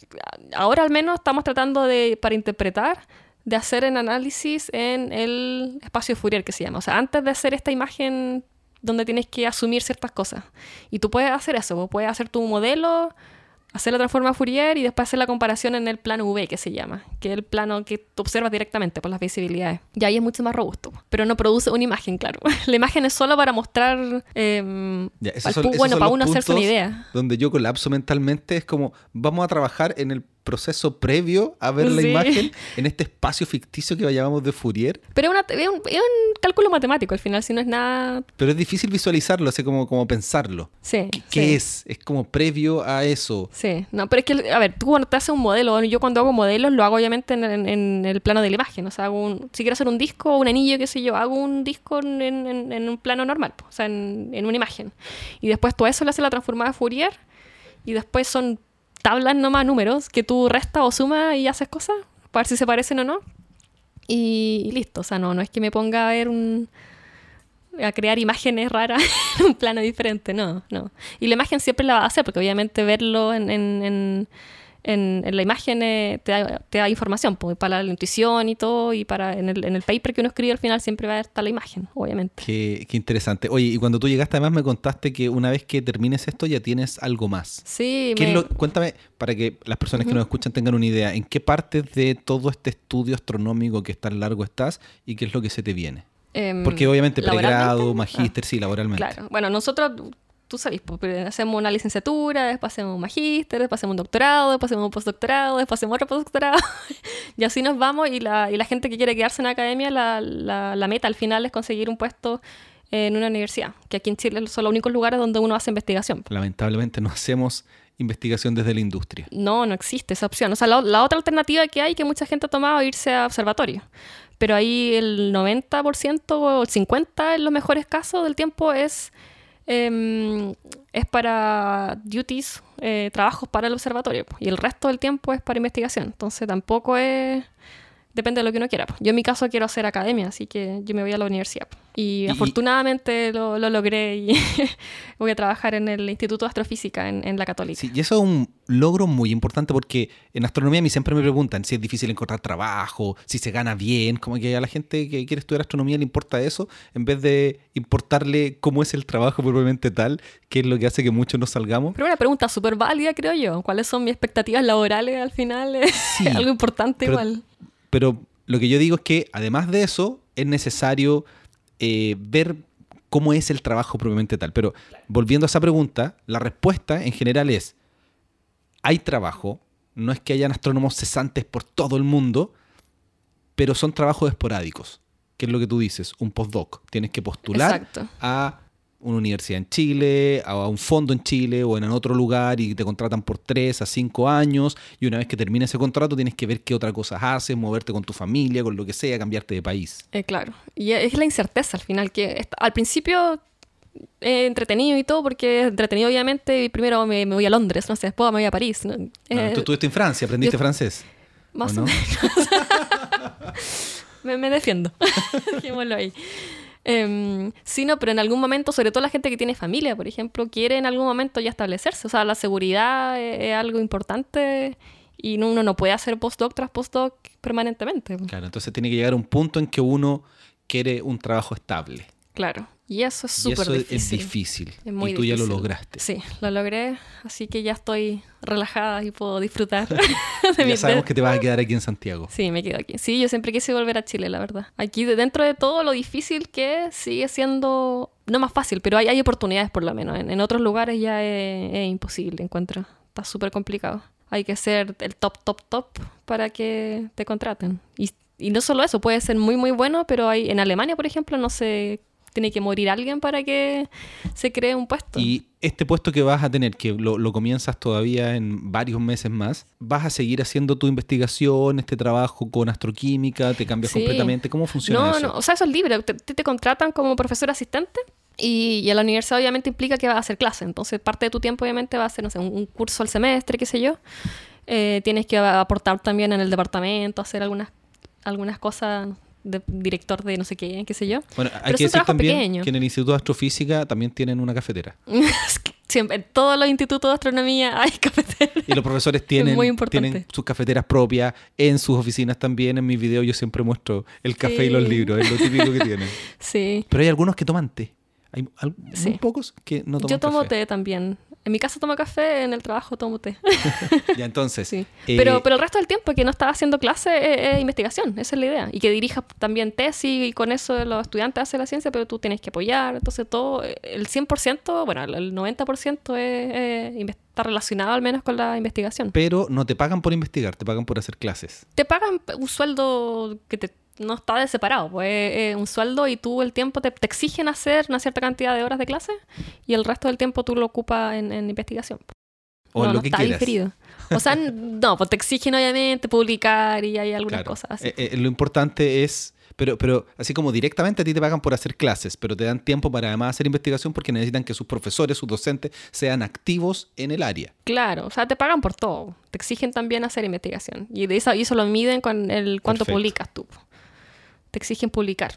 Speaker 2: ahora al menos estamos tratando de, para interpretar, de hacer el análisis en el espacio Fourier que se llama. O sea, antes de hacer esta imagen donde tienes que asumir ciertas cosas. Y tú puedes hacer eso, puedes hacer tu modelo, hacer la transforma Fourier y después hacer la comparación en el plano V que se llama, que es el plano que tú observas directamente por las visibilidades. Y ahí es mucho más robusto, pero no produce una imagen, claro. La imagen es solo para mostrar, eh,
Speaker 1: Ya, esos
Speaker 2: al
Speaker 1: son-
Speaker 2: pu-
Speaker 1: esos
Speaker 2: bueno,
Speaker 1: son
Speaker 2: para uno hacerse una idea.
Speaker 1: Donde yo colapso mentalmente es como, vamos a trabajar en el proceso previo a ver la
Speaker 2: Sí.
Speaker 1: imagen en este espacio ficticio que llamamos de Fourier.
Speaker 2: Pero es, una- es un, es un cálculo matemático al final, si no es nada...
Speaker 1: Pero es difícil visualizarlo, así como, como pensarlo.
Speaker 2: Sí.
Speaker 1: ¿Qué,
Speaker 2: sí.
Speaker 1: qué es? Es como previo a eso.
Speaker 2: Sí, no, pero es que, a ver, tú cuando te haces un modelo, yo cuando hago modelos lo hago obviamente en, en- en el plano de la imagen, o sea, hago un, si quiero hacer un disco o un anillo, qué sé yo, hago un disco en, en- un plano normal, o sea, en, en una imagen. Y después todo eso le hace la transformada Fourier y después son tablas nomás, números, que tú restas o sumas y haces cosas para ver si se parecen o no. Y, listo, o sea, no, no es que me ponga a ver un a crear imágenes raras en un plano diferente, no, no. Y la imagen siempre la va a hacer, porque obviamente verlo en, en, en- en la imagen eh, te, da, te da información, pues, para la intuición y todo, y para en el, en el paper que uno escribe al final siempre va a estar la imagen, obviamente.
Speaker 1: Qué, qué interesante. Oye, y cuando tú llegaste además me contaste que una vez que termines esto ya tienes algo más.
Speaker 2: Sí,
Speaker 1: ¿Qué es
Speaker 2: me-
Speaker 1: lo- cuéntame, para que las personas que nos escuchan tengan una idea, ¿en qué parte de todo este estudio astronómico que es tan largo estás y qué es lo que se te viene?
Speaker 2: em,
Speaker 1: Porque obviamente pregrado,
Speaker 2: Ah.
Speaker 1: magíster, sí, laboralmente.
Speaker 2: Claro. Bueno, nosotros, tú sabes, pues, hacemos una licenciatura, después hacemos un magíster, después hacemos un doctorado, después hacemos un postdoctorado, después hacemos otro postdoctorado. y así nos vamos y la, y la gente que quiere quedarse en la academia, la, la, la meta al final es conseguir un puesto en una universidad, que aquí en Chile son los únicos lugares donde uno hace investigación.
Speaker 1: Lamentablemente no hacemos investigación desde la industria.
Speaker 2: No, no existe esa opción. O sea, la, la otra alternativa que hay que mucha gente ha tomado es irse a observatorio. Pero ahí el 90% o el 50% en los mejores casos del tiempo es, em, es para duties, eh, trabajos para el observatorio. Y el resto del tiempo es para investigación. Entonces tampoco es... Depende de lo que uno quiera. po. Yo en mi caso quiero hacer academia, así que yo me voy a la universidad. Y,
Speaker 1: Y-
Speaker 2: afortunadamente lo, lo logré y voy a trabajar en el Instituto de Astrofísica en, en la Católica.
Speaker 1: Sí, y eso es un logro muy importante porque en astronomía a mí siempre me preguntan si es difícil encontrar trabajo, si se gana bien, como que a la gente que quiere estudiar astronomía le importa eso, en vez de importarle cómo es el trabajo propiamente tal, que es lo que hace que muchos nos salgamos.
Speaker 2: Pero una pregunta súper válida, creo yo. ¿Cuáles son mis expectativas laborales al final?
Speaker 1: Sí,
Speaker 2: algo importante
Speaker 1: pero-
Speaker 2: igual.
Speaker 1: Pero lo que yo digo es que además de eso es necesario eh, ver cómo es el trabajo propiamente tal. Pero volviendo a esa pregunta, la respuesta en general es, hay trabajo, no es que hayan astrónomos cesantes por todo el mundo, pero son trabajos esporádicos, que es lo que tú dices, un postdoc. Tienes que postular
Speaker 2: Exacto.
Speaker 1: a una universidad en Chile, a un fondo en Chile o en otro lugar y te contratan por tres a cinco años y una vez que termine ese contrato tienes que ver qué otra cosa haces, moverte con tu familia, con lo que sea, cambiarte de país.
Speaker 2: Eh, claro. Y es la incerteza al final, que al principio es entretenido y todo, porque es entretenido obviamente, y primero me, me voy a Londres, no sé, después me voy a París. ¿no?
Speaker 1: No,
Speaker 2: Eh,
Speaker 1: tú estuviste en Francia, aprendiste
Speaker 2: yo-
Speaker 1: francés.
Speaker 2: más
Speaker 1: ¿o
Speaker 2: o
Speaker 1: no?
Speaker 2: menos. me, me defiendo. Dejémoslo ahí. Em, sí, no, pero en algún momento, sobre todo la gente que tiene familia, por ejemplo, quiere en algún momento ya establecerse. O sea, la seguridad es, es algo importante y no- uno no puede hacer postdoc tras postdoc permanentemente.
Speaker 1: Claro, entonces tiene que llegar a un punto en que uno quiere un trabajo estable.
Speaker 2: Claro. Y eso es súper difícil.
Speaker 1: es difícil.
Speaker 2: Es muy
Speaker 1: y tú ya lo
Speaker 2: difícil.
Speaker 1: lograste.
Speaker 2: Sí, lo logré, así que ya estoy relajada y puedo disfrutar de mi
Speaker 1: Ya sabemos que te vas a quedar aquí en Santiago.
Speaker 2: Sí, me quedo aquí. Sí, yo siempre quise volver a Chile, la verdad. Aquí, de- dentro de todo lo difícil que es, sigue siendo, no más fácil, pero hay, hay oportunidades por lo menos. En, en otros lugares ya es, es imposible, encuentro. Está súper complicado. Hay que ser el top, top, top para que te contraten. Y, y no solo eso, puede ser muy, muy bueno, pero hay, en Alemania, por ejemplo, no sé tiene que morir alguien para que se cree un puesto.
Speaker 1: Y este puesto que vas a tener, que lo, lo comienzas todavía en varios meses más, ¿vas a seguir haciendo tu investigación, este trabajo con astroquímica? ¿Te cambias
Speaker 2: Sí.
Speaker 1: completamente? ¿Cómo funciona
Speaker 2: No,
Speaker 1: eso?
Speaker 2: no, o sea, eso es libre. Te, te contratan como profesor asistente y, y a la universidad obviamente implica que vas a hacer clase. Entonces, parte de tu tiempo obviamente va a ser, no sé, un, un curso al semestre, qué sé yo. Eh, tienes que aportar también en el departamento, hacer algunas, algunas cosas de director de no sé qué, qué sé yo.
Speaker 1: Bueno, hay que decir también
Speaker 2: pequeño.
Speaker 1: que en el Instituto de Astrofísica también tienen una cafetera.
Speaker 2: Siempre, en todos los institutos de astronomía hay cafetería.
Speaker 1: Y los profesores tienen,
Speaker 2: muy
Speaker 1: tienen sus cafeteras propias en sus oficinas también. En mis videos yo siempre muestro el café y los libros, es lo típico que tienen.
Speaker 2: Sí.
Speaker 1: Pero hay algunos que toman té. Hay
Speaker 2: Sí.
Speaker 1: muy pocos que no toman
Speaker 2: Yo tomo
Speaker 1: café.
Speaker 2: té también. En mi casa tomo café, en el trabajo tomo té.
Speaker 1: Ya, entonces.
Speaker 2: Sí.
Speaker 1: eh,
Speaker 2: pero, pero el resto del tiempo que no estás haciendo clase es, es investigación, esa es la idea. Y que dirijas también tesis y con eso los estudiantes hacen la ciencia, pero tú tienes que apoyar. Entonces todo, eh, el 100%, bueno, el 90% es, eh, inves- está relacionado al menos con la investigación.
Speaker 1: Pero no te pagan por investigar, te pagan por hacer clases.
Speaker 2: Te pagan un sueldo que te, no está de separado, pues es un sueldo y tú el tiempo te, te exigen hacer una cierta cantidad de horas de clase y el resto del tiempo tú lo ocupas en, en investigación.
Speaker 1: O
Speaker 2: no,
Speaker 1: lo
Speaker 2: no
Speaker 1: que
Speaker 2: está
Speaker 1: quieras.
Speaker 2: diferido. O sea, no, pues te exigen obviamente publicar y hay algunas
Speaker 1: Claro.
Speaker 2: cosas así.
Speaker 1: Eh, eh, lo importante es, pero, pero así como directamente a ti te pagan por hacer clases, pero te dan tiempo para además hacer investigación porque necesitan que sus profesores, sus docentes sean activos en el área.
Speaker 2: Claro, o sea, te pagan por todo. Te exigen también hacer investigación. Y de eso, y eso lo miden con el cuánto
Speaker 1: Perfecto.
Speaker 2: publicas tú. Te exigen publicar,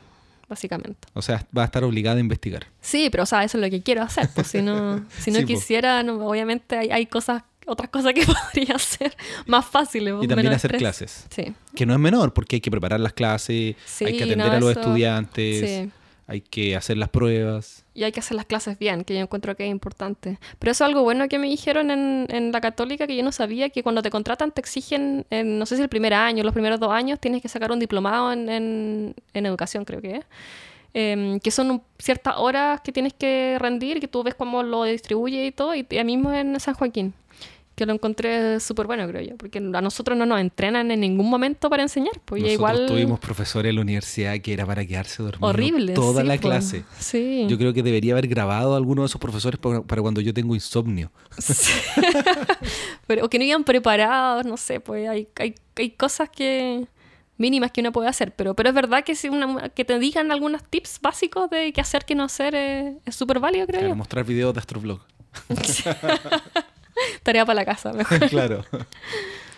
Speaker 2: básicamente.
Speaker 1: O sea, vas a estar obligada a investigar.
Speaker 2: Sí, pero o sea, eso es lo que quiero hacer. Pues si no, si no
Speaker 1: Sí,
Speaker 2: quisiera, no, obviamente hay, hay cosas, otras cosas que podría hacer más fáciles.
Speaker 1: Y también hacer
Speaker 2: estrés.
Speaker 1: clases.
Speaker 2: Sí.
Speaker 1: Que no es menor porque hay que preparar las clases,
Speaker 2: Sí,
Speaker 1: hay que atender
Speaker 2: no,
Speaker 1: a los
Speaker 2: eso-
Speaker 1: estudiantes,
Speaker 2: Sí.
Speaker 1: Hay que hacer las pruebas.
Speaker 2: Y hay que hacer las clases bien, que yo encuentro que es importante. Pero eso es algo bueno que me dijeron en, en la católica, que yo no sabía, que cuando te contratan te exigen, en, no sé si el primer año, los primeros dos años, tienes que sacar un diplomado en, en- educación, creo que es. Em, que son ciertas horas que tienes que rendir, que tú ves cómo lo distribuye y todo, y, y a mismo en San Joaquín. Que lo encontré súper bueno, creo yo, porque a nosotros no nos entrenan en ningún momento para enseñar. Pues
Speaker 1: Nosotros
Speaker 2: igual
Speaker 1: tuvimos profesores en la universidad que era para quedarse dormido
Speaker 2: horrible.
Speaker 1: toda
Speaker 2: sí,
Speaker 1: la
Speaker 2: po.
Speaker 1: clase.
Speaker 2: Sí.
Speaker 1: Yo creo que debería haber grabado a alguno de esos profesores para, cuando yo tengo insomnio.
Speaker 2: Sí. Pero, o que no iban preparados, no sé, pues hay, hay, hay cosas que mínimas que uno puede hacer, pero, pero es verdad que si una, que te digan algunos tips básicos de qué hacer, qué no hacer, eh, es súper válido, creo
Speaker 1: Claro,
Speaker 2: yo.
Speaker 1: mostrar videos de Astroblog.
Speaker 2: Tarea para la casa, mejor.
Speaker 1: claro.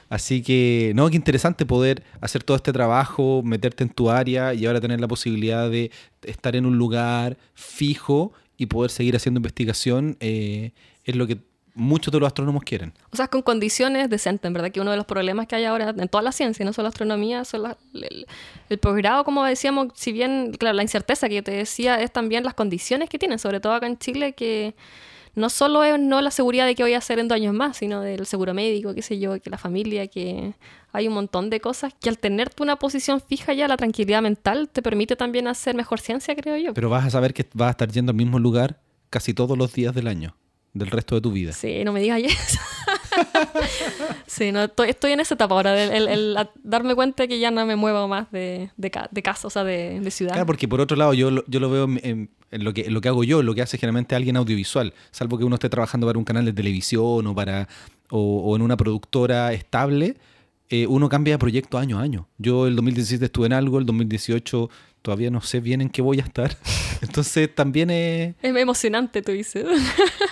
Speaker 1: Así que, no, qué interesante poder hacer todo este trabajo, meterte en tu área y ahora tener la posibilidad de estar en un lugar fijo y poder seguir haciendo investigación. eh, es lo que muchos de los astrónomos quieren.
Speaker 2: O sea, con condiciones decentes, en verdad, que uno de los problemas que hay ahora en toda la ciencia, no solo astronomía, son la- el, el posgrado, como decíamos, si bien, claro, la incerteza que yo te decía, es también las condiciones que tienen, sobre todo acá en Chile, que no solo es no la seguridad de que voy a hacer en dos años más, sino del seguro médico, qué sé yo, que la familia, que hay un montón de cosas que al tener tú una posición fija ya, la tranquilidad mental te permite también hacer mejor ciencia, creo yo.
Speaker 1: Pero vas a saber que vas a estar yendo al mismo lugar casi todos los días del año, del resto de tu vida.
Speaker 2: Sí, no me digas eso. sí, no, estoy, en esa etapa ahora, el, darme cuenta que ya no me muevo más de, de, ca- de casa, o sea, de, ciudad.
Speaker 1: Claro, porque por otro lado yo, yo lo veo en, lo que, lo que hago yo, lo que hace generalmente alguien audiovisual, salvo que uno esté trabajando para un canal de televisión o, para, o, o en una productora estable, eh, uno cambia de proyecto año a año. Yo el 2017 estuve en algo, el 2018 todavía no sé bien en qué voy a estar. Entonces también es...
Speaker 2: Es emocionante, tú dices.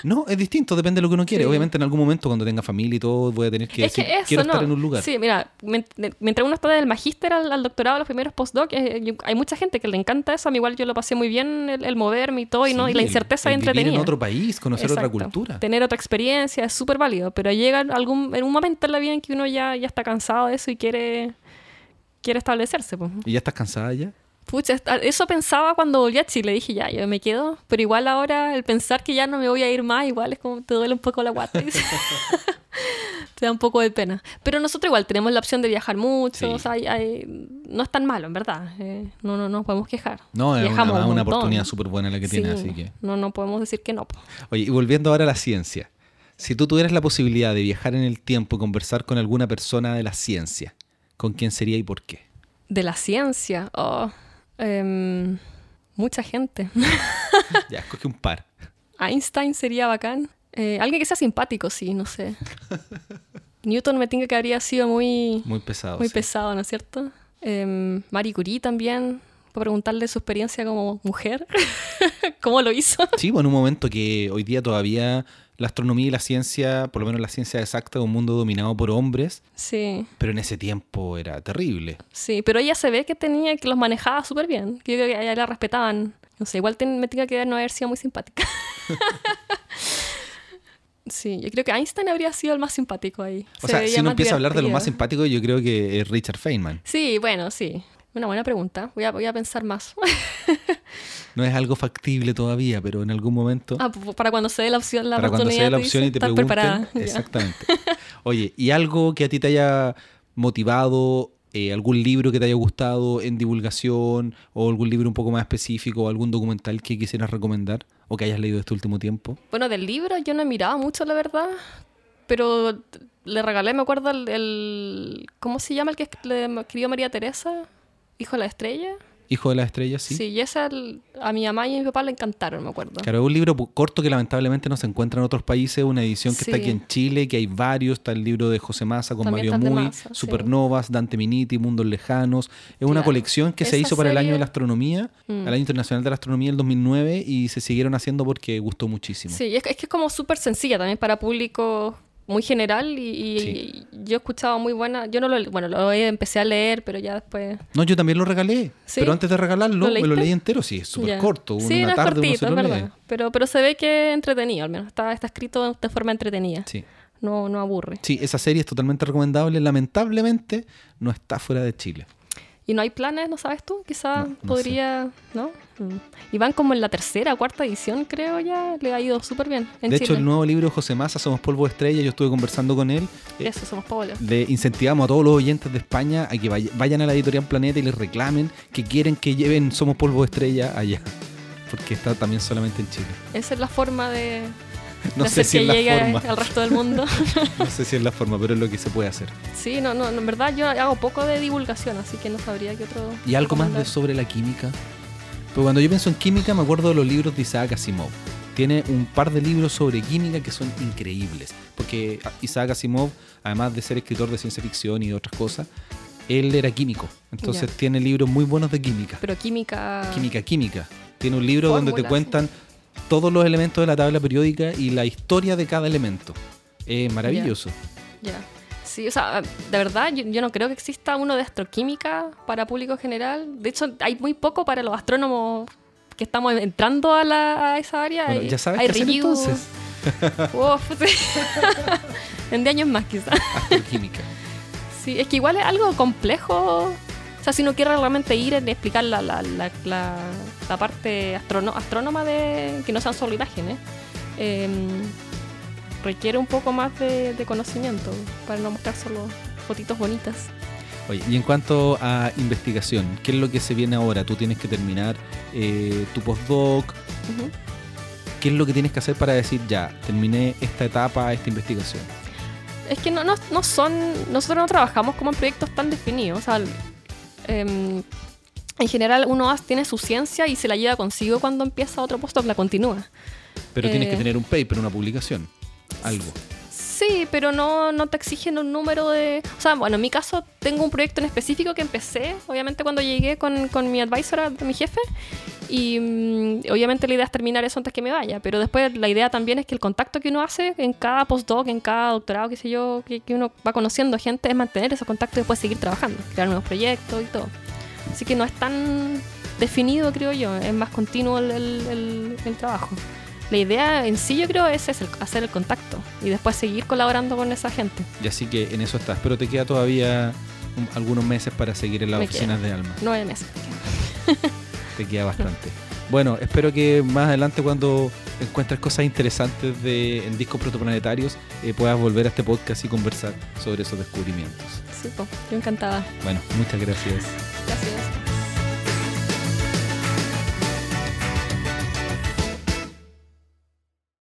Speaker 1: No, es distinto, depende de lo que uno quiere.
Speaker 2: Sí.
Speaker 1: Obviamente en algún momento cuando tenga familia y todo voy a tener que
Speaker 2: es que eso,
Speaker 1: quiero
Speaker 2: ¿no?
Speaker 1: estar en un lugar.
Speaker 2: Sí, mira, mientras uno está del magíster al, al doctorado, los primeros postdoc, eh, hay mucha gente que le encanta eso. A mí igual yo lo pasé muy bien, el, el moverme y todo, y, no, y la
Speaker 1: el-
Speaker 2: incerteza
Speaker 1: el vivir
Speaker 2: entretenida.
Speaker 1: en otro país, conocer otra cultura.
Speaker 2: Tener otra experiencia es súper válido, pero llega algún, en un momento en la vida en que uno ya, ya está cansado de eso y quiere, quiere establecerse. Pues.
Speaker 1: ¿Y ya estás cansada ya?
Speaker 2: Pucha, esta- eso pensaba cuando volví a Chile. Dije, ya, yo me quedo. Pero igual ahora el pensar que ya no me voy a ir más, igual es como te duele un poco la guata. te da un poco de pena. Pero nosotros igual tenemos la opción de viajar mucho.
Speaker 1: Sí.
Speaker 2: O sea, hay- hay- no es tan malo, en verdad. Eh, no, no nos podemos quejar.
Speaker 1: No, es una,
Speaker 2: un
Speaker 1: una oportunidad súper buena la que
Speaker 2: Sí,
Speaker 1: tiene, así que...
Speaker 2: No, no podemos decir que no.
Speaker 1: Oye, y volviendo ahora a la ciencia. Si tú tuvieras la posibilidad de viajar en el tiempo y conversar con alguna persona de la ciencia, ¿con quién sería y por qué?
Speaker 2: De la ciencia. oh, em, Mucha gente.
Speaker 1: ya, escoge un par.
Speaker 2: Einstein sería bacán. Eh, alguien que sea simpático, sí, no sé. Newton me tinca que habría sido muy,
Speaker 1: Muy pesado.
Speaker 2: muy
Speaker 1: sí.
Speaker 2: pesado, ¿no es cierto? Eh, Marie Curie también, para preguntarle su experiencia como mujer, cómo lo hizo.
Speaker 1: Sí, bueno, un momento que hoy día todavía la astronomía y la ciencia, por lo menos la ciencia exacta, es un mundo dominado por hombres,
Speaker 2: Sí,
Speaker 1: pero en ese tiempo era terrible.
Speaker 2: sí, pero ella se ve que tenía, que los manejaba súper bien, que yo creo que ella la respetaban. No sé, igual ten- me tinca que no haber sido muy simpática. sí, yo creo que Einstein habría sido el más simpático ahí.
Speaker 1: O
Speaker 2: Se
Speaker 1: sea, si uno empieza a hablar de lo más simpático, yo creo que es Richard Feynman.
Speaker 2: Sí, bueno, sí. Una buena pregunta. Voy a, voy a pensar más.
Speaker 1: No es algo factible todavía, pero en algún momento,
Speaker 2: Ah, para cuando se dé la opción, la
Speaker 1: para cuando se dé la
Speaker 2: oportunidad,
Speaker 1: opción y te pregunten,
Speaker 2: preparada.
Speaker 1: Exactamente. Oye, ¿y algo que a ti te haya motivado, eh, algún libro que te haya gustado en divulgación, o algún libro un poco más específico, o algún documental que quisieras recomendar, o que hayas leído este último tiempo?
Speaker 2: Bueno, del libro yo no he mirado mucho, la verdad. Pero le regalé, me acuerdo, el, el- ¿Cómo se llama el que le escribió María Teresa? Hijo de la estrella.
Speaker 1: Hijo de las estrellas, sí.
Speaker 2: Sí, y ese al- a mi mamá y a mi papá le encantaron, me acuerdo.
Speaker 1: Claro, es un libro corto que lamentablemente no se encuentra en otros países, una edición que está aquí en Chile, que hay varios, está el libro de José Massa con
Speaker 2: También
Speaker 1: Mario Muy,
Speaker 2: Massa, sí.
Speaker 1: Supernovas, Dante Miniti, Mundos Lejanos. Es una colección que se
Speaker 2: Esa
Speaker 1: hizo para el año de la astronomía,
Speaker 2: Mm.
Speaker 1: el año internacional de la astronomía el 2009 y se siguieron haciendo porque gustó muchísimo.
Speaker 2: Sí, es que es como súper sencilla también para público muy general y, y-
Speaker 1: Sí.
Speaker 2: yo he escuchado muy buena, yo no lo, bueno, lo empecé a leer, pero ya después...
Speaker 1: No, yo también lo regalé,
Speaker 2: ¿Sí?
Speaker 1: pero antes de regalarlo
Speaker 2: ¿Lo
Speaker 1: me lo leí entero, sí, es súper corto,
Speaker 2: Sí,
Speaker 1: una
Speaker 2: no
Speaker 1: tarde uno
Speaker 2: cortito,
Speaker 1: se
Speaker 2: es
Speaker 1: lo lee.
Speaker 2: Pero, pero se ve que es entretenido, al menos. Está, está escrito de forma entretenida.
Speaker 1: Sí.
Speaker 2: No, no aburre.
Speaker 1: sí, esa serie es totalmente recomendable, lamentablemente no está fuera de Chile.
Speaker 2: ¿Y no hay planes, no sabes tú? Quizás
Speaker 1: No, no
Speaker 2: podría, ¿no? Mm. Y van como en la tercera, cuarta edición, creo ya. Le ha ido súper bien en
Speaker 1: de
Speaker 2: Chile.
Speaker 1: hecho, el nuevo libro de José Massa, Somos Polvo de Estrella, yo estuve conversando con él. eh,
Speaker 2: Eso, somos pobres.
Speaker 1: le incentivamos a todos los oyentes de España a que vay- vayan a la editorial Planeta y les reclamen que quieren que lleven Somos Polvo de Estrella allá. Porque está también solamente en Chile.
Speaker 2: Esa es la forma de,
Speaker 1: No
Speaker 2: de
Speaker 1: sé
Speaker 2: hacer
Speaker 1: si
Speaker 2: que
Speaker 1: es la
Speaker 2: llegue
Speaker 1: forma.
Speaker 2: al resto del mundo.
Speaker 1: No sé si es la forma, pero es lo que se puede hacer.
Speaker 2: sí, no, no, en verdad yo hago poco de divulgación, así que no sabría qué otro...
Speaker 1: ¿Y algo más de sobre la química? Pero cuando yo pienso en química me acuerdo de los libros de Isaac Asimov. Tiene un par de libros sobre química que son increíbles. Porque Isaac Asimov, además de ser escritor de ciencia ficción y de otras cosas, él era químico. Entonces tiene libros muy buenos de química.
Speaker 2: Pero química...
Speaker 1: Química, química. Tiene un libro donde te cuentan todos los elementos de la tabla periódica y la historia de cada elemento. Es maravilloso.
Speaker 2: Ya. Sí, o sea, de verdad, yo, yo no creo que exista uno de astroquímica para público general. De hecho, hay muy poco para los astrónomos que estamos entrando a, la, a esa área.
Speaker 1: Bueno,
Speaker 2: Hay-
Speaker 1: ya sabes
Speaker 2: hay
Speaker 1: qué hacer entonces.
Speaker 2: Uf, sí. en 10 años más, quizás.
Speaker 1: Astroquímica.
Speaker 2: Sí, es que igual es algo complejo. O sea, si uno quiere realmente ir en explicar la, la, la, la- la parte astrono- astrónoma de que no sean solo imágenes, eh, requiere un poco más de, de conocimiento para no mostrar solo fotitos bonitas.
Speaker 1: Oye, y en cuanto a investigación, ¿qué es lo que se viene ahora? Tú tienes que terminar eh, tu postdoc. ¿Qué es lo que tienes que hacer para decir, ya, terminé esta etapa, esta investigación?
Speaker 2: Es que no, no, no son. Nosotros no trabajamos como en proyectos tan definidos. O sea, em, en general uno tiene su ciencia y se la lleva consigo cuando empieza otro postdoc, la continúa.
Speaker 1: Pero tienes que
Speaker 2: Eh.
Speaker 1: tener un paper, una publicación, algo.
Speaker 2: Sí, pero no, no te exigen un número de... O sea, bueno, en mi caso tengo un proyecto en específico que empecé, obviamente cuando llegué con, con mi advisor, mi jefe, y mm, obviamente la idea es terminar eso antes que me vaya, pero después la idea también es que el contacto que uno hace en cada postdoc, en cada doctorado, qué sé yo, que, que uno va conociendo gente, es mantener ese contacto y después seguir trabajando, crear nuevos proyectos y todo. Así que no es tan definido, creo yo, es más continuo el- el trabajo. La idea en sí, yo creo, es, es el- hacer el contacto y después seguir colaborando con esa gente.
Speaker 1: Y así que en eso estás. Pero te queda todavía un- algunos meses para seguir en las
Speaker 2: Me
Speaker 1: oficinas de Alma.
Speaker 2: Nueve meses.
Speaker 1: Te queda bastante. Bueno, espero que más adelante cuando encuentres cosas interesantes de, en discos protoplanetarios eh, puedas volver a este podcast y conversar sobre esos descubrimientos.
Speaker 2: Sí, po, yo encantada.
Speaker 1: Bueno, muchas gracias.
Speaker 2: Gracias.